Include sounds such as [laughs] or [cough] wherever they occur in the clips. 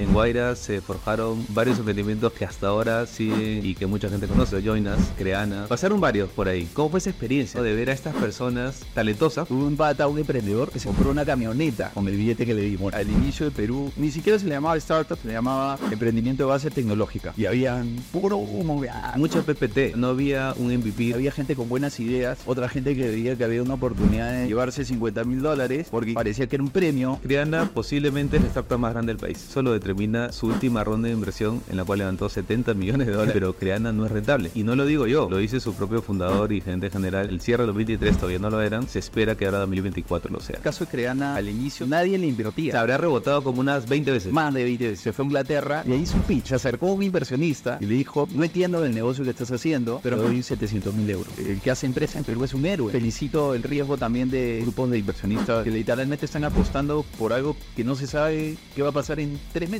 En Guaira se forjaron varios emprendimientos que hasta ahora siguen y que mucha gente conoce. Joinas, Creana. Pasaron varios por ahí. ¿Cómo fue esa experiencia de ver a estas personas talentosas? Hubo un pata, un emprendedor que se compró una camioneta con el billete que le dimos. Al inicio de Perú, ni siquiera se le llamaba startup, se le llamaba emprendimiento de base tecnológica. Y habían puro humo, Mucho PPT, no había un MVP. había gente con buenas ideas, otra gente que veía que había una oportunidad de llevarse 50 mil dólares porque parecía que era un premio. Creana posiblemente es la startup más grande del país. Solo determina su última ronda de inversión en la cual levantó 70 millones de dólares, pero Creana no es rentable. Y no lo digo yo, lo dice su propio fundador y gerente general. El cierre de 2023 todavía no lo eran, se espera que ahora 2024 lo sea. El caso de Creana, al inicio, nadie le Se invertía. habrá rebotado como unas 20 veces. Más de 20 veces. Se fue a Inglaterra y ahí un pitch. Se acercó a un inversionista y le dijo, no entiendo el negocio que estás haciendo, pero me doy 700 mil euros. El que hace empresa en Perú es un héroe. Felicito el riesgo también de grupos de inversionistas que literalmente están apostando por algo que no se sabe qué va a pasar en tres meses.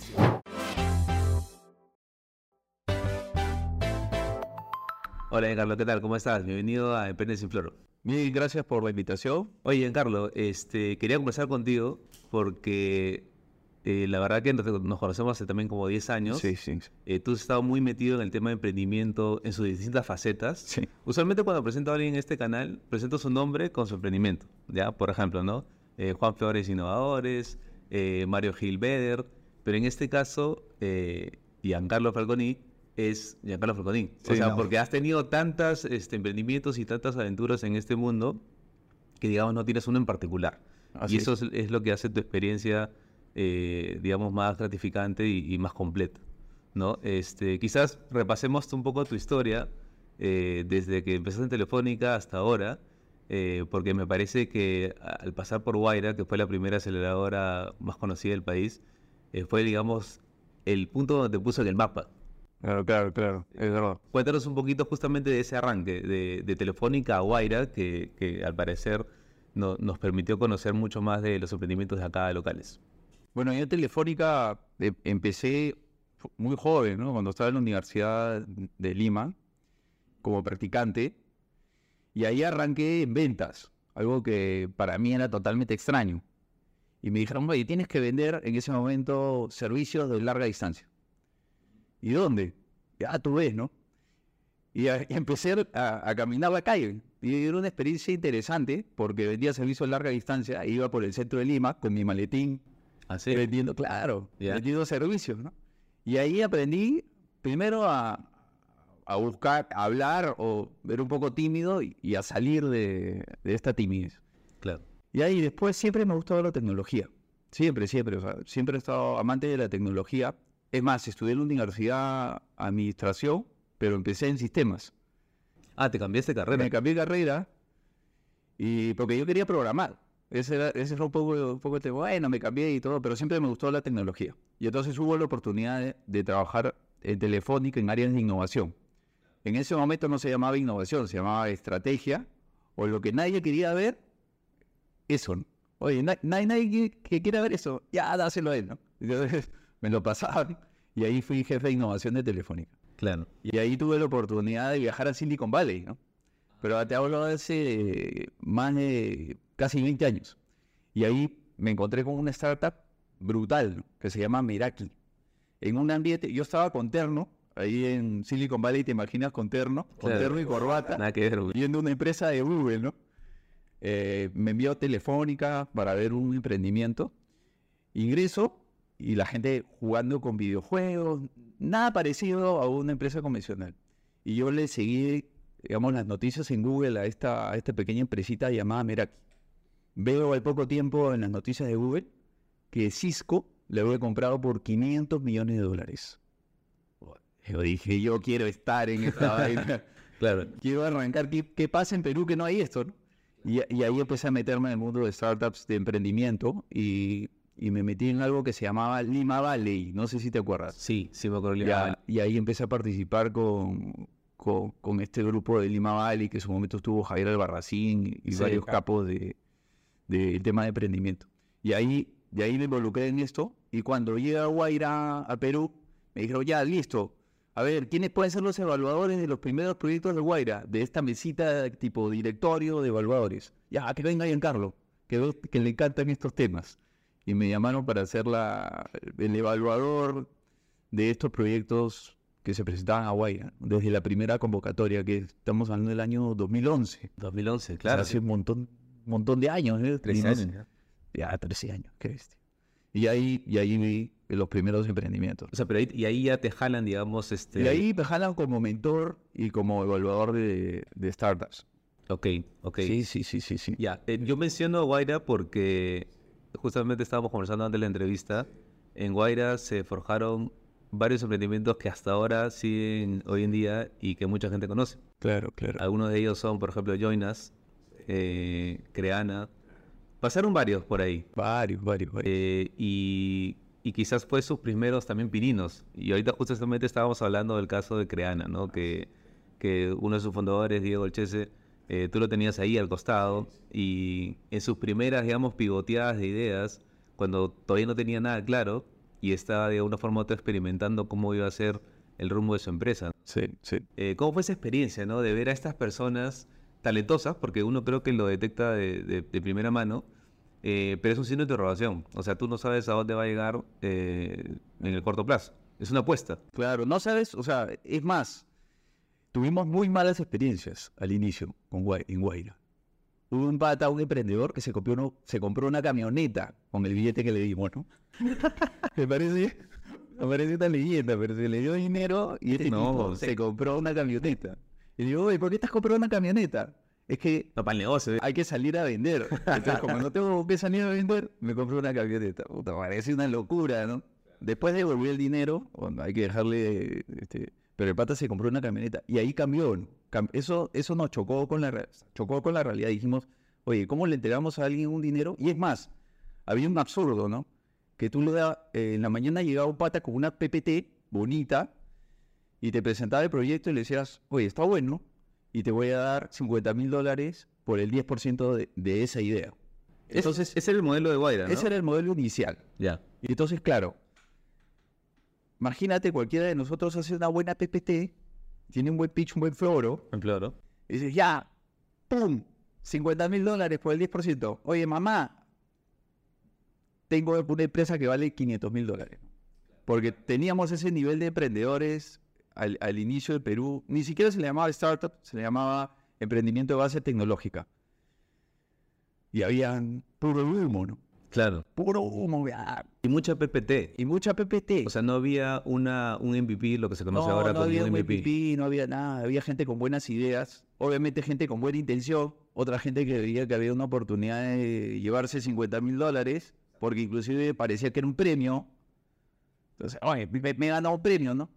Hola, Carlos, ¿qué tal? ¿Cómo estás? Bienvenido a Emprende sin Floro. Bien, gracias por la invitación. Oye, Carlos, este, quería conversar contigo porque eh, la verdad que nos, conocemos hace también como 10 años. Sí, sí, Eh, tú has estado muy metido en el tema de emprendimiento en sus distintas facetas. sí. Usualmente cuando presento a alguien en este canal, presento su nombre con su emprendimiento. ¿ya? Por ejemplo, ¿no? Eh, Juan Flores Innovadores, eh, Mario Gil Beder, pero en este caso, eh, Giancarlo Falconi es Giancarlo Falconi. o Sí, sea, no. porque has tenido tantos este, emprendimientos y tantas aventuras en este mundo que, digamos, no tienes uno en particular. Así y es. eso es, es lo que hace tu experiencia, eh, digamos, más gratificante y, y más completa. ¿no? Este, quizás repasemos un poco tu historia eh, desde que empezaste en Telefónica hasta ahora, eh, porque me parece que al pasar por Guaira, que fue la primera aceleradora más conocida del país, eh, fue, digamos, el punto donde te puso en el mapa. Claro, claro, claro. Es verdad. Cuéntanos un poquito justamente de ese arranque, de, de Telefónica a Guaira, que, que al parecer no- nos permitió conocer mucho más de los emprendimientos de acá locales. Bueno, yo en Telefónica eh, empecé muy joven, ¿no? Cuando estaba en la Universidad de Lima, como practicante, y ahí arranqué en ventas, algo que para mí era totalmente extraño. Y me dijeron, oye, tienes que vender en ese momento servicios de larga distancia. ¿Y dónde? Ya tú ves, ¿no? Y, a- y empecé a, a caminar la calle. Y era una experiencia interesante porque vendía servicios de larga distancia. Iba por el centro de Lima con mi maletín Así. vendiendo, claro, vendiendo servicios, ¿no? Y ahí aprendí primero a, a buscar, a hablar o ver un poco tímido y, y a salir de, de esta timidez. Y ahí después siempre me ha gustado la tecnología. Siempre, siempre. o sea, siempre he estado amante de la tecnología. Es más, estudié en la universidad administración, pero empecé en sistemas. Ah, te cambiaste de carrera. Me cambié de carrera y porque yo quería programar. Ese era, ese era un poco, un poco el tema. Bueno, me cambié y todo, pero siempre me gustó la tecnología. Y entonces hubo la oportunidad de, de trabajar en Telefónica en áreas de innovación. En ese momento no se llamaba innovación, se llamaba estrategia, o lo que nadie quería ver, eso. ¿no? Oye, na- nadie, nadie que, que quiera ver eso, ya dáselo a él, ¿no? Entonces [laughs] me lo pasaban [laughs] y ahí fui jefe de innovación de Telefónica. Claro. Y ahí tuve la oportunidad de viajar a Silicon Valley, ¿no? Pero te hablo de hace más de casi 20 años. Y ahí me encontré con una startup brutal, ¿no? que se llama Miracle. En un ambiente, yo estaba con terno, ahí en Silicon Valley, te imaginas con terno, con Claro. terno y corbata, Nada que ver. güey. viendo una empresa de Google, ¿no? Eh, me envió telefónica para ver un emprendimiento. Ingreso y la gente jugando con videojuegos, nada parecido a una empresa convencional. Y yo le seguí, digamos, las noticias en Google a esta, a esta pequeña empresita llamada Meraki. Veo al poco tiempo en las noticias de Google que Cisco le había comprado por 500 millones de dólares. Yo dije, yo quiero estar en esta [laughs] vaina Claro. quiero arrancar. ¿Qué, qué pasa en Perú que no hay esto? no? Y, y ahí empecé a meterme en el mundo de startups de emprendimiento y, y me metí en algo que se llamaba Lima Valley. No sé si te acuerdas. Sí, sí me acuerdo. de Ya, Lima Valley. y ahí empecé a participar con, con, con este grupo de Lima Valley, que en su momento estuvo Javier Albarracín y Sí, varios claro. capos de, del tema de emprendimiento. Y ahí, de ahí me involucré en esto. Y cuando llegué a Guaira, a Perú, me dijeron, ya, listo. A ver, ¿quiénes pueden ser los evaluadores de los primeros proyectos de Guaira? De esta mesita tipo directorio de evaluadores. Ya, que venga Giancarlo, que, que le encantan estos temas. y me llamaron para ser la, el evaluador de estos proyectos que se presentaban a Guaira, desde la primera convocatoria, que estamos hablando del año 2011. 2011, O sea, claro. hace un montón, montón de años. ¿eh? 13 Y no años. Ya, 13 años, qué bestia. Y ahí, y ahí vi los primeros emprendimientos. O sea, pero ahí, y ahí ya te jalan, digamos, este... Y ahí me jalan como mentor y como evaluador de, de startups. Ok, ok. Sí, sí, sí, sí, sí. Ya, eh, yo menciono Guaira porque justamente estábamos conversando antes de la entrevista. En Guaira se forjaron varios emprendimientos que hasta ahora siguen hoy en día y que mucha gente conoce. Claro, claro. Algunos de ellos son, por ejemplo, Joinas, eh, Creana. Pasaron varios por ahí. Varios, varios, varios. eh, y, y quizás fue sus primeros también pininos. Y ahorita justamente estábamos hablando del caso de Creana, ¿no? Que, que uno de sus fundadores, Diego Olchese, eh, tú lo tenías ahí al costado y en sus primeras, digamos, pivoteadas de ideas, cuando todavía no tenía nada claro y estaba de una forma u otra experimentando cómo iba a ser el rumbo de su empresa. Sí, sí. Eh, ¿Cómo fue esa experiencia, no? De ver a estas personas talentosas, porque uno creo que lo detecta de, de- de primera mano, eh, pero es un signo de interrogación. O sea, tú no sabes a dónde va a llegar eh, en el corto plazo. Es una apuesta. Claro, no sabes, o sea, es más, tuvimos muy malas experiencias al inicio con Guay- en Guaira. Hubo un pata, un emprendedor que se compró, uno- se compró una camioneta con el billete que le dimos, ¿no? [laughs] me parece, me parece una leyenda, pero se le dio dinero y este No, tipo se compró una camioneta. Y le digo, oye, ¿por qué te has comprado una camioneta? Es que No, para el negocio. hay que salir a vender. Entonces, como no tengo que salir a vender, me compré una camioneta. Puta, parece una locura, ¿no? Después devolví el dinero, bueno, hay que dejarle, este, pero el pata se compró una camioneta y ahí cambió. Eso, eso nos chocó con la, chocó con la realidad. Dijimos, oye, ¿cómo le entregamos a alguien un dinero? Y es más, había un absurdo, ¿no? Que tú le dabas, eh, en la mañana llegaba un pata con una PPT bonita y te presentaba el proyecto y le decías, oye, está bueno, y te voy a dar 50 mil dólares por el 10% de, de esa idea. Entonces, ese era el modelo de Guaira, ¿no? ese era el modelo inicial. Ya. Y entonces, claro, imagínate cualquiera de nosotros hace una buena PPT, tiene un buen pitch, un buen floro, En claro. y dices, ya, ¡pum! 50 mil dólares por el 10%. Oye, mamá, tengo una empresa que vale 500 mil dólares. Porque teníamos ese nivel de emprendedores al, al inicio de Perú. Ni siquiera se le llamaba startup, se le llamaba emprendimiento de base tecnológica. Y habían puro humo, ¿no? Claro. Puro humo. Y mucha PPT. Y mucha PPT. O sea, no había una, un MVP, lo que se conoce no, ahora no como había un un MVP. MVP, no había nada, había gente con buenas ideas, obviamente gente con buena intención, otra gente que veía que había una oportunidad de llevarse 50 mil dólares, porque inclusive parecía que era un premio. Entonces, oye, me, me he ganado un premio, ¿no?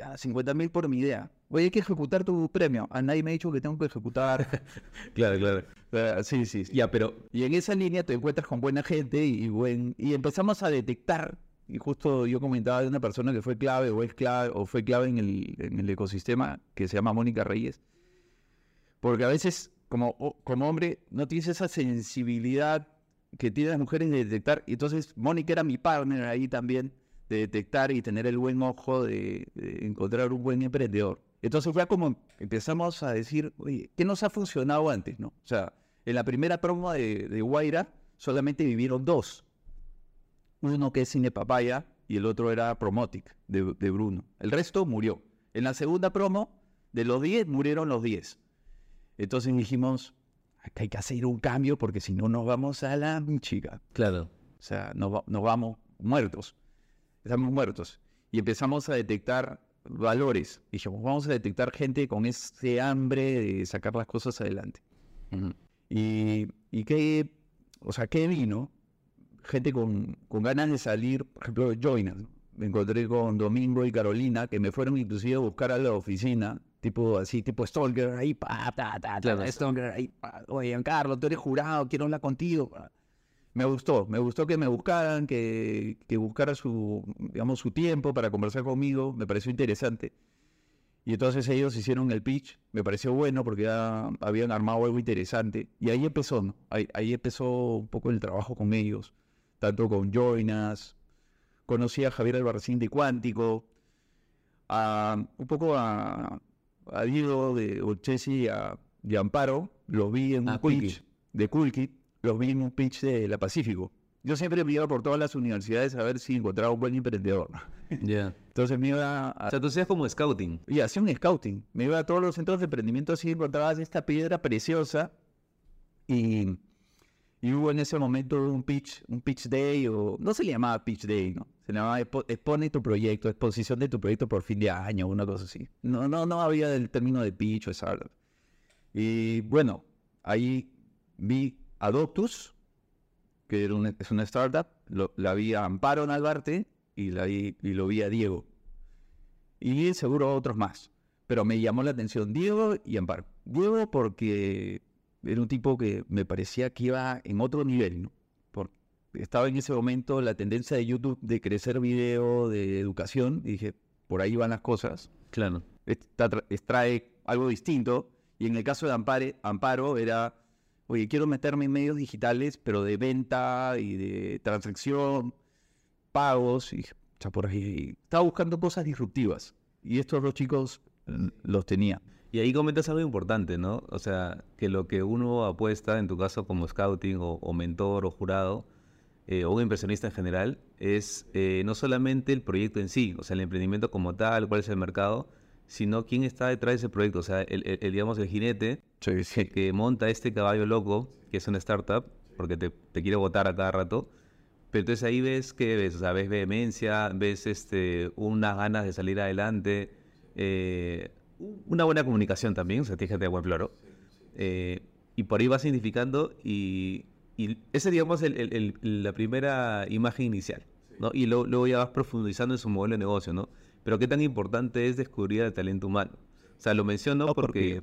Ya, 50 mil por mi idea. Oye, hay que ejecutar tu premio. A nadie me ha dicho que tengo que ejecutar. [laughs] Claro, claro. Ah, sí, sí, sí. Ya, pero Y en esa línea te encuentras con buena gente y, buen, y empezamos a detectar, y justo yo comentaba de una persona que fue clave o es clave o fue clave en el, en el ecosistema que se llama Mónica Reyes, porque a veces como, como hombre no tienes esa sensibilidad que tienen las mujeres de detectar, y entonces Mónica era mi partner ahí también, de detectar y tener el buen ojo de, de encontrar un buen emprendedor. Entonces fue como empezamos a decir, oye, ¿qué nos ha funcionado antes? no? O sea, en la primera promo de, de Guaira solamente vivieron dos. Uno que es Cine Papaya y el otro era Promotic de, de Bruno. El resto murió. En la segunda promo, de los 10, murieron los 10. Entonces dijimos, acá hay que hacer un cambio porque si no nos vamos a la chica. claro. O sea, nos vamos muertos. Estamos muertos. Y empezamos a detectar valores. Dijimos, vamos a detectar gente con ese hambre de sacar las cosas adelante. Y, y qué, o sea, qué vino, gente con, con ganas de salir, por ejemplo, Joinas. ¿no? Me encontré con Domingo y Carolina, que me fueron inclusive a buscar a la oficina, tipo así, tipo Stalker, ahí, pa, ta, ta, ta, Claro. Stalker, ahí, pa. Oye, Carlos, tú eres jurado, quiero hablar contigo. pa. Me gustó, me gustó que me buscaran, que, que buscara su, digamos, su tiempo para conversar conmigo, me pareció interesante. Y entonces ellos hicieron el pitch, me pareció bueno porque ya habían armado algo interesante. Y ahí empezó, ¿no? Ahí, ahí empezó un poco el trabajo con ellos, tanto con Joinas, conocí a Javier Albarracín de Cuántico, a, un poco a, a Diego de Olchesi y a, Amparo, los vi en un Ah, Kulki. pitch de Kulki, los vi en un pitch de la Pacífico. yo siempre me iba por todas las universidades a ver si encontraba un buen emprendedor. Ya. [laughs] Entonces me iba a... O sea, tú hacías como scouting. Y hacía un scouting. Me iba a todos los centros de emprendimiento así encontrabas esta piedra preciosa y, y hubo en ese momento un pitch, un pitch day o no se le llamaba pitch day, ¿no? Se le llamaba expo- expone tu proyecto, exposición de tu proyecto por fin de año, una cosa así. No, no, no había el término de pitch o startup. Y bueno, ahí vi a Doctus, que era una- es una startup, lo- la vi a Amparo Nalbarte y, la vi, y lo vi a Diego. Y seguro otros más. Pero me llamó la atención Diego y Amparo. Diego porque era un tipo que me parecía que iba en otro nivel, ¿no? Porque estaba en ese momento la tendencia de YouTube de crecer video, de educación, y dije, por ahí van las cosas. Claro. Extrae algo distinto. Y en el caso de Ampare- Amparo era, oye, quiero meterme en medios digitales, pero de venta y de transacción, pagos. Y dije, "Cha, por ahí. Estaba buscando cosas disruptivas. Y estos dos chicos mm, los tenía. Y ahí comentas algo importante, ¿no? O sea, que lo que uno apuesta, en tu caso como scouting o, o mentor o jurado, eh, o un inversionista en general, es eh, no solamente el proyecto en sí, o sea, el emprendimiento como tal, cuál es el mercado, sino quién está detrás de ese proyecto, o sea, el, el- el, digamos, el jinete que monta este caballo loco, que es una startup, porque te, te quiere votar a cada rato. Pero entonces ahí ves que ves, o sea, ves vehemencia, ves este, unas ganas de salir adelante, eh, una buena comunicación también, o sea, tienes de buen floro. Eh, y por ahí vas significando y, y esa digamos el- el- el- la primera imagen inicial, ¿no? Y luego, luego ya vas profundizando en su modelo de negocio, ¿no? Pero qué tan importante es descubrir el talento humano. O sea, lo menciono No, porque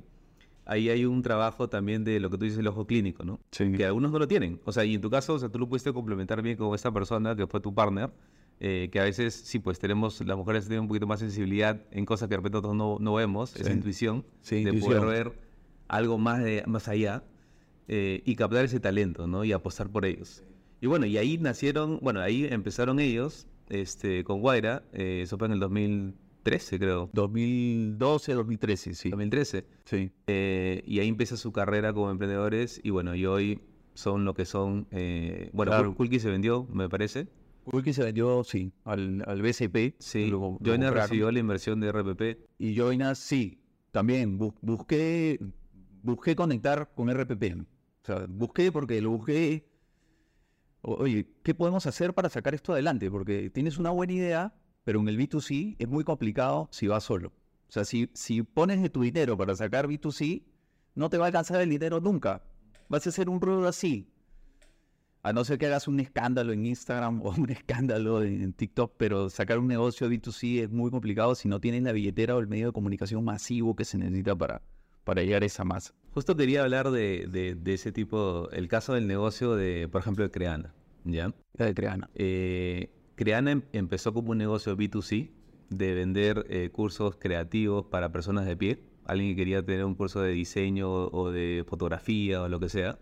ahí hay un trabajo también de lo que tú dices, el ojo clínico, ¿no? Sí. Que algunos no lo tienen. O sea, y en tu caso, o sea, tú lo pudiste complementar bien con esta persona que fue tu partner, eh, que a veces, sí, pues tenemos, las mujeres tienen un poquito más sensibilidad en cosas que de repente nosotros no, no vemos, esa Sí. intuición, Sí, de intuición. poder ver algo más, de, más allá eh, y captar ese talento, ¿no? Y apostar por ellos. Y bueno, y ahí nacieron, bueno, ahí empezaron ellos este, con Guaira, eh, eso fue en el 2013, creo. 2012, 2013, sí. 2013. Sí. Eh, y ahí empieza su carrera como emprendedores y bueno, y hoy son lo que son. eh, bueno, Claro. Kul- Kulki se vendió, me parece. Wiki se vendió, sí, al, al BCP. Sí, lo- lo Joiner compraron. recibió la inversión de RPP. Y Joinas, sí, también bu- busqué, busqué conectar con RPP. O sea, busqué porque lo busqué. Oye, ¿qué podemos hacer para sacar esto adelante? Porque tienes una buena idea, pero en el B2C es muy complicado si vas solo. O sea, si, si pones de tu dinero para sacar B2C, no te va a alcanzar el dinero nunca. Vas a hacer un producto así. A no ser que hagas un escándalo en Instagram [laughs] o un escándalo en, en TikTok, pero sacar un negocio B2C es muy complicado si no tienes la billetera o el medio de comunicación masivo que se necesita para, para llegar a esa masa. Justo quería hablar de, de- de ese tipo, el caso del negocio de, por ejemplo, de Creana. ¿Ya? De Creana. Eh, Creana em- empezó como un negocio B2C de vender eh, cursos creativos para personas de pie. Alguien que quería tener un curso de diseño o de fotografía o lo que sea.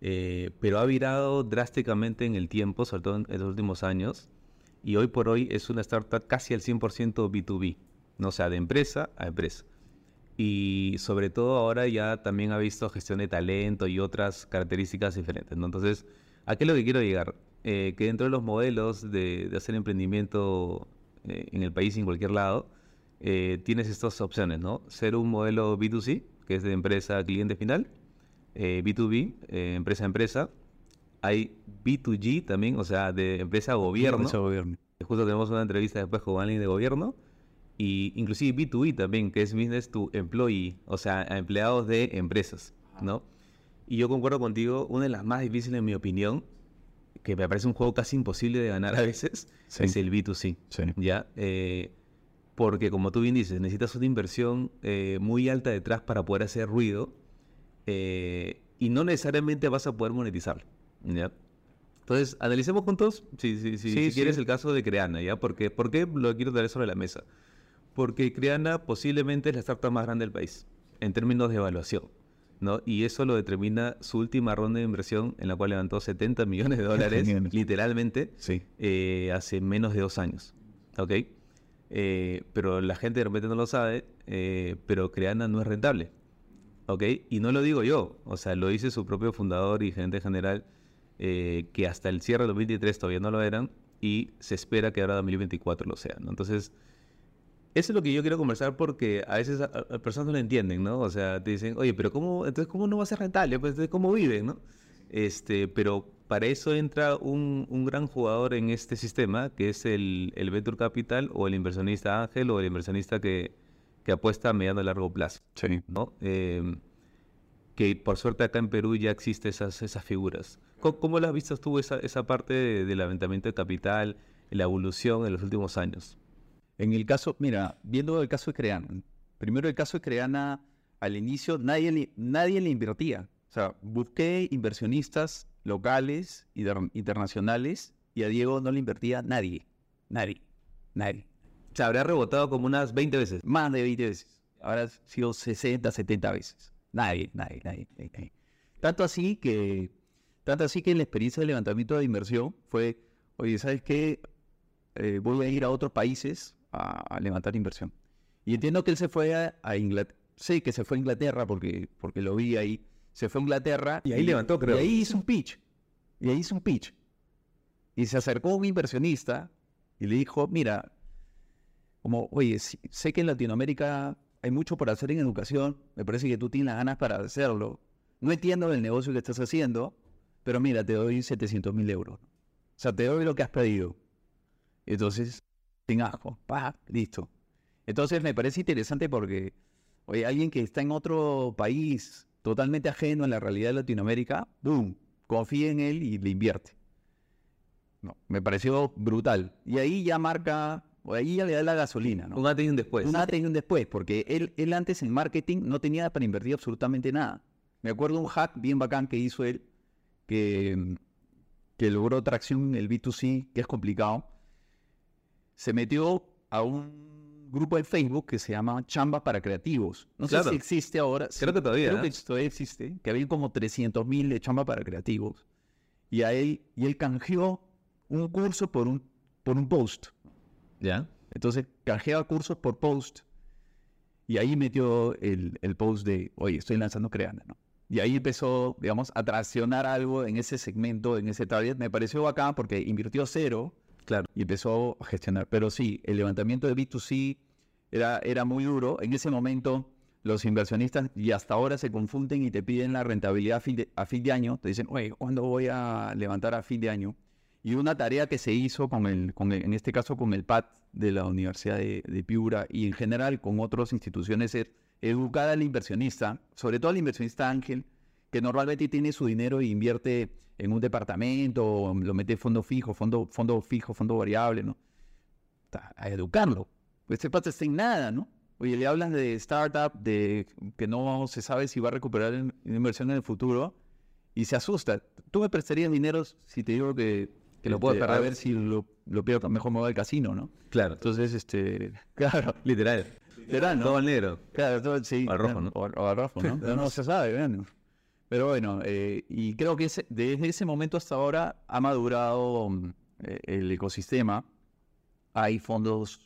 Eh, pero ha virado drásticamente en el tiempo, sobre todo en, en los últimos años. Y hoy por hoy es una startup casi al 100% B2B. ¿no? O sea, de empresa a empresa. Y sobre todo ahora ya también ha visto gestión de talento y otras características diferentes. ¿no? Entonces, ¿a qué es lo que quiero llegar? Eh, que dentro de los modelos de, de hacer emprendimiento eh, en el país y en cualquier lado, eh, tienes estas opciones, ¿no? Ser un modelo B2C, que es de empresa a cliente final, eh, B2B, eh, empresa a empresa. Hay B2G también, o sea, de empresa a gobierno. Ese gobierno. Justo tenemos una entrevista después con alguien de gobierno. Y inclusive B2B también, que es business to employee, o sea, a empleados de empresas, ¿no? Y yo concuerdo contigo, una de las más difíciles en mi opinión, que me parece un juego casi imposible de ganar a veces, Sí. es el B2C, Sí. ¿ya? Eh, porque como tú bien dices, necesitas una inversión eh, muy alta detrás para poder hacer ruido eh, y no necesariamente vas a poder monetizarlo, ¿ya? Entonces, analicemos juntos, si, si, si, Sí, si quieres, el caso de Creana, ¿ya? Porque, ¿Por qué lo quiero traer sobre la mesa? Porque Creana posiblemente es la startup más grande del país, en términos de evaluación, ¿no? Y eso lo determina su última ronda de inversión, en la cual levantó 70 millones de [laughs] dólares, literalmente, Sí. eh, hace menos de dos años, ¿ok? Eh, pero la gente de repente no lo sabe, eh, pero Creana no es rentable, ¿ok? Y no lo digo yo, o sea, lo dice su propio fundador y gerente general, que hasta el cierre del 2023 todavía no lo eran y se espera que ahora 2024 lo sean. ¿no? Entonces, eso es lo que yo quiero conversar porque a veces a, a personas no lo entienden, ¿no? O sea, te dicen, oye, pero ¿cómo, entonces, ¿cómo no va a ser rentable? Pues, ¿cómo viven, no? Este, pero para eso entra un, un gran jugador en este sistema, que es el, el Venture Capital o el inversionista ángel o el inversionista que, que apuesta a mediano y largo plazo, Sí. ¿no? Eh, que por suerte acá en Perú ya existen esas, esas figuras. ¿Cómo, cómo la has visto tú esa, esa parte de- del aventamiento de capital, la evolución en los últimos años? En el caso, mira, viendo el caso de Creana, primero el caso de Creana, al inicio nadie le, nadie le invertía. O sea, busqué inversionistas locales internacionales y a Diego no le invertía nadie. Nadie. Nadie. Se habría rebotado como unas 20 veces. Más de 20 veces. Ahora ha sido 60, 70 veces. Nadie, nadie, nadie, nadie, nadie. Tanto así que, tanto así que la experiencia de levantamiento de inversión fue, oye, ¿sabes qué? Eh, voy a ir a otros países a, a levantar inversión. Y entiendo que él se fue a, a Inglaterra. Sé que se fue a Inglaterra porque, porque lo vi ahí. Se fue a Inglaterra. Y ahí levantó, creo. Y ahí hizo un pitch. Y ahí hizo un pitch. Y se acercó un inversionista y le dijo, mira, como, oye, sí- sé que en Latinoamérica hay mucho por hacer en educación, me parece que tú tienes las ganas para hacerlo. No entiendo el negocio que estás haciendo, pero mira, te doy 700 mil euros. O sea, te doy lo que has pedido. Entonces, sin ajo, pa, listo. Entonces me parece interesante porque, oye, alguien que está en otro país totalmente ajeno a la realidad de Latinoamérica, boom, confía en él y le invierte. No, me pareció brutal. Y ahí ya marca, o ahí ya le da la gasolina, ¿no? Un antes y un después. Un antes y un después, porque él, él antes en marketing no tenía para invertir absolutamente nada. Me acuerdo un hack bien bacán que hizo él, que, que logró tracción en el B2C, que es complicado. Se metió a un grupo de Facebook que se llama Chamba para Creativos. No sé si existe ahora. Creo sí, que todavía, Creo ¿eh? que todavía existe, que había como 300 mil de Chamba para Creativos. Y, a él, y él canjeó un curso por un, por un post. ¿Ya? Entonces canjeaba cursos por post y ahí metió el, el post de, oye, estoy lanzando Creana, ¿no? Y ahí empezó, digamos, a traccionar algo en ese segmento, en ese target. Me pareció bacán porque invirtió cero Claro. y empezó a gestionar. Pero sí, el levantamiento de B2C era, era muy duro. En ese momento, los inversionistas, y hasta ahora se confunden y te piden la rentabilidad a fin de, año. Te dicen, oye, ¿cuándo voy a levantar a fin de año? Y una tarea que se hizo con el, con en este caso con el PAT de la Universidad de, de Piura y en general con otras instituciones es educar al inversionista, sobre todo al inversionista ángel, que normalmente tiene su dinero e invierte en un departamento, o lo mete en fondo fijo, fondo, fondo fijo, fondo variable, ¿no? A educarlo. Pues este pata está en nada, ¿no? Oye, le hablas de startup, de que no se sabe si va a recuperar en- en inversión en el futuro y se asusta. ¿Tú me prestarías dinero si te digo que, Que lo puedo este, A perder? ver si lo, lo pierdo, mejor me voy al casino, ¿no? Claro. Entonces, este, [laughs] claro, Literal. literal, ¿no? Todo al negro. Claro, todo, sí. O al rojo, ¿no? O, o al rojo, ¿no? [laughs] Pero no se sabe, bueno. Pero bueno, eh, y creo que ese- desde ese momento hasta ahora ha madurado mm, eh, el ecosistema. Hay fondos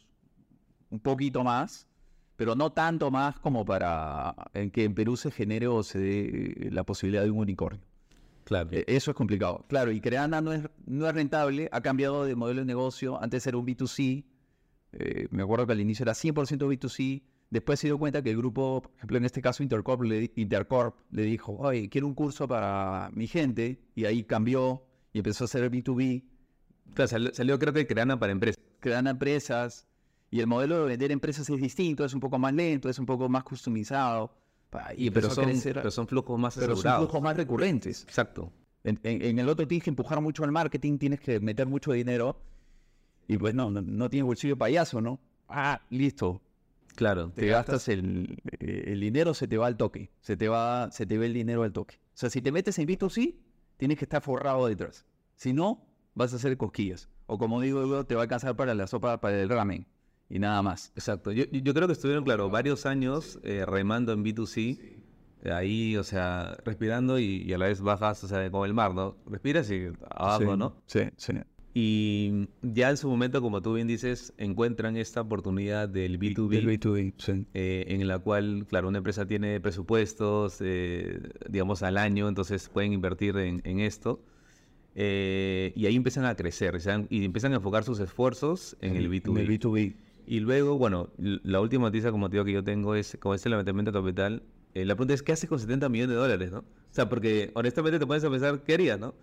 un poquito más, pero no tanto más como para en que en Perú se genere o se dé eh, la posibilidad de un unicornio. Claro. Eh, Eso es complicado. Claro, y Creana no es, no es rentable, ha cambiado de modelo de negocio. Antes era un B2C, eh, me acuerdo que al inicio era 100% B2C. Después se dio cuenta que el grupo, por ejemplo, en este caso Intercorp le, Intercorp le dijo, oye, quiero un curso para mi gente. Y ahí cambió y empezó a hacer B2B. Claro, salió, salió creo que Creana para empresas. Crean empresas. Y el modelo de vender empresas es distinto, es un poco más lento, es un poco más customizado. Y pero, son, crecer. pero son flujos más pero son asegurados. flujos más recurrentes. Exacto. En, en- en el otro tienes que empujar mucho al marketing, tienes que meter mucho dinero. Y pues no, no, no tienes bolsillo payaso, ¿no? Ah, listo. Claro. Te gastas el, eh, el dinero, se te va al toque. Se te va, se te ve el dinero al toque. O sea, si te metes en B2C, tienes que estar forrado detrás. Si no, vas a hacer cosquillas. O como digo yo, te va a alcanzar para la sopa, para el ramen. Y nada más. Exacto. Yo, yo creo que estuvieron, claro, varios años eh, remando en B2C. eh, Ahí, o sea, respirando y, y a la vez bajas, o sea, como el mar, ¿no? Respiras y abajo, Sí, ¿no? Sí, sí. Y ya en su momento, como tú bien dices, encuentran esta oportunidad del B2B. Del B2B, sí. eh, en la cual, claro, una empresa tiene presupuestos, eh, digamos, al año, entonces pueden invertir en, en esto. Eh, y ahí empiezan a crecer dan- y empiezan a enfocar sus esfuerzos en el B2B. En el B2B. Y luego, bueno, la última noticia como te digo que yo tengo es con este levantamiento de capital. eh, la pregunta es, ¿qué haces con 70 millones de dólares, no? O sea, porque honestamente te pones a pensar, ¿qué harías, no?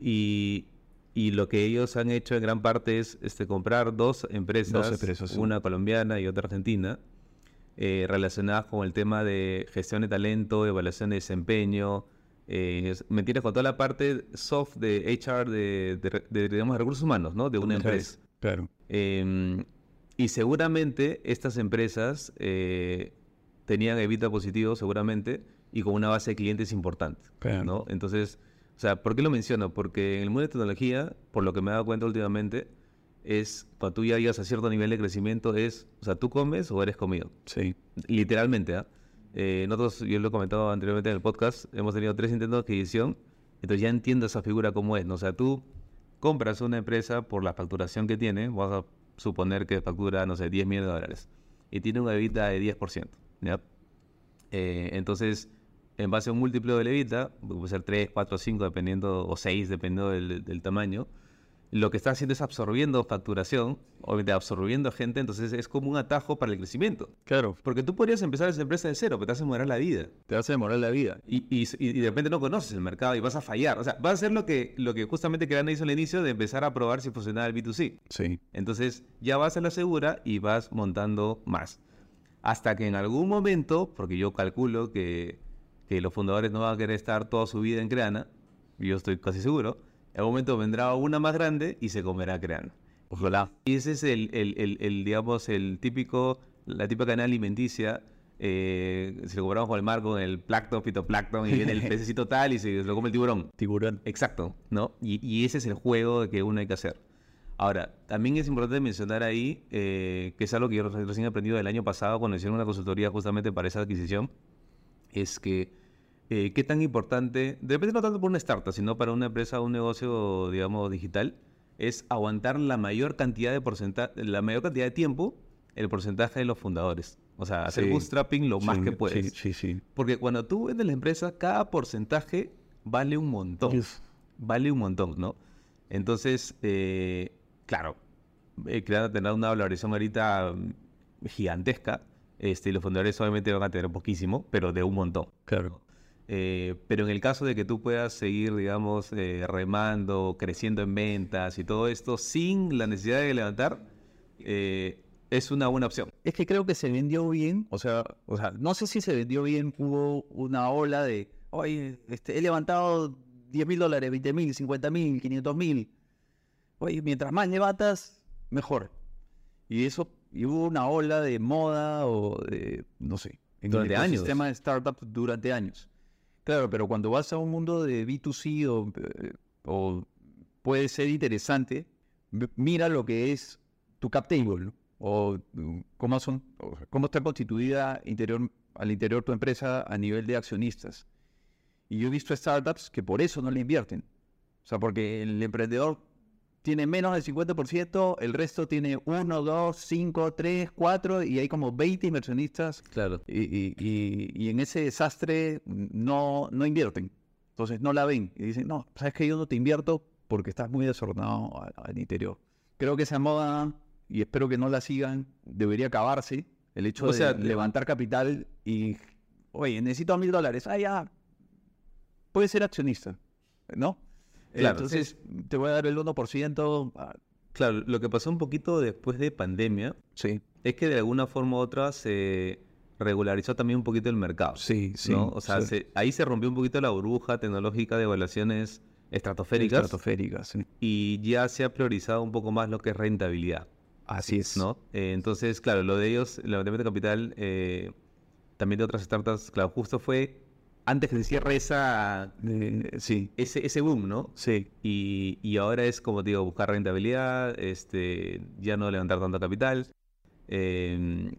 Y, y lo que ellos han hecho en gran parte es este, comprar dos empresas, Dos empresas, sí. una colombiana y otra argentina, eh, relacionadas con el tema de gestión de talento, evaluación de desempeño, eh, es- me entiendes, con toda la parte soft de HR, de, de re- de, digamos, de recursos humanos, ¿no? De una empresa. Claro. Eh, y seguramente estas empresas eh, tenían evita positivo, seguramente, y con una base de clientes importante. Claro. ¿no? Entonces, o sea, ¿por qué lo menciono? Porque en el mundo de tecnología, por lo que me he dado cuenta últimamente, es cuando tú ya llegas a cierto nivel de crecimiento, es, o sea, tú comes o eres comido. Sí. Literalmente, ¿ah? Eh, nosotros, yo lo he comentado anteriormente en el podcast, hemos tenido tres intentos de adquisición, entonces ya entiendo esa figura cómo es, ¿no? O sea, tú compras una empresa por la facturación que tiene, vamos a suponer que factura, no sé, 10 millones de dólares, y tiene una EBITDA de 10%, ¿ya? Eh, entonces, en base a un múltiplo de la EBITDA, puede ser 3, 4, 5, dependiendo, o 6, dependiendo del, del tamaño, lo que está haciendo es absorbiendo facturación, obviamente absorbiendo gente, entonces es como un atajo para el crecimiento. Claro. Porque tú podrías empezar esa empresa de cero, pero te hace demorar la vida. Te hace demorar la vida. Y, y, y de repente no conoces el mercado y vas a fallar. O sea, vas a hacer lo que, lo que justamente Creana hizo al inicio de empezar a probar si funcionaba el B2C. Sí. Entonces ya vas a la segura y vas montando más. Hasta que en algún momento, porque yo calculo que, que los fundadores no van a querer estar toda su vida en Creana, yo estoy casi seguro, en algún momento vendrá una más grande y se comerá Creana. Ojalá. Y ese es el, el- el- el, digamos, el típico, la típica cadena alimenticia. eh, si lo comparamos con el mar, con el plancton, fitoplancton, y viene el [laughs] pececito tal y se lo come el tiburón. Tiburón. Exacto, ¿no? Y, y ese es el juego que uno hay que hacer. Ahora, también es importante mencionar ahí, eh, que es algo que yo re- recién he aprendido del año pasado cuando hicieron una consultoría justamente para esa adquisición, es que eh, qué tan importante, de repente no tanto por una startup, sino para una empresa o un negocio, digamos, digital, es aguantar la mayor cantidad de porcentaje, la mayor cantidad de tiempo el porcentaje de los fundadores. O sea, hacer Sí. bootstrapping lo más que puedes. Sí, sí, sí. Porque cuando tú vendes la empresa, cada porcentaje vale un montón. Vale un montón, ¿no? Entonces, eh, claro, eh, Creana tendrá una valorización ahorita mm, gigantesca. Este, y los fundadores obviamente van a tener poquísimo, pero de un montón. Claro. Eh, pero en el caso de que tú puedas seguir, digamos, eh, remando, creciendo en ventas y todo esto sin la necesidad de levantar, eh, es una buena opción. Es que creo que se vendió bien, o sea, o sea, no sé si se vendió bien, hubo una ola de, oye, este, he levantado 10 mil dólares, 20 mil, 50 mil, 500 mil. Oye, mientras más levantas, mejor. Y eso, y hubo una ola de moda o de, no sé, en Durante el años. ecosistema de startups durante años. Claro, pero cuando vas a un mundo de B2C o, eh, o puede ser interesante, mira lo que es tu cap table o mm, cómo, son, cómo está constituida interior, al interior tu empresa a nivel de accionistas. Y yo he visto startups que por eso no le invierten. O sea, porque el emprendedor tiene menos del 50%, el resto tiene 1, 2, 5, 3, 4 y hay como 20 inversionistas Claro. y, y- y- y en ese desastre no, no invierten. Entonces no la ven y dicen, no, sabes que yo no te invierto porque estás muy desordenado al, interior. Creo que esa moda, y espero que no la sigan, debería acabarse. El hecho O de sea, levantar capital y, oye, necesito mil dólares. Ah, ya, puedes ser accionista, ¿no? Claro, Entonces te voy a dar el 1%. ah, Claro, lo que pasó un poquito después de pandemia sí, es que de alguna forma u otra se regularizó también un poquito el mercado. sí, sí. ¿no? O sea, sí. se- ahí se rompió un poquito la burbuja tecnológica de evaluaciones estratosféricas Estratosféricas, sí. y ya se ha priorizado un poco más lo que es rentabilidad, Así es. ¿no? Eh, entonces, claro, lo de ellos, el levantamiento de capital, eh, también de otras startups, claro, justo fue antes que se cierre esa, Eh, sí, ese, ese boom, ¿no? sí. Y, y ahora es, como te digo, buscar rentabilidad, este, ya no levantar tanto capital, eh,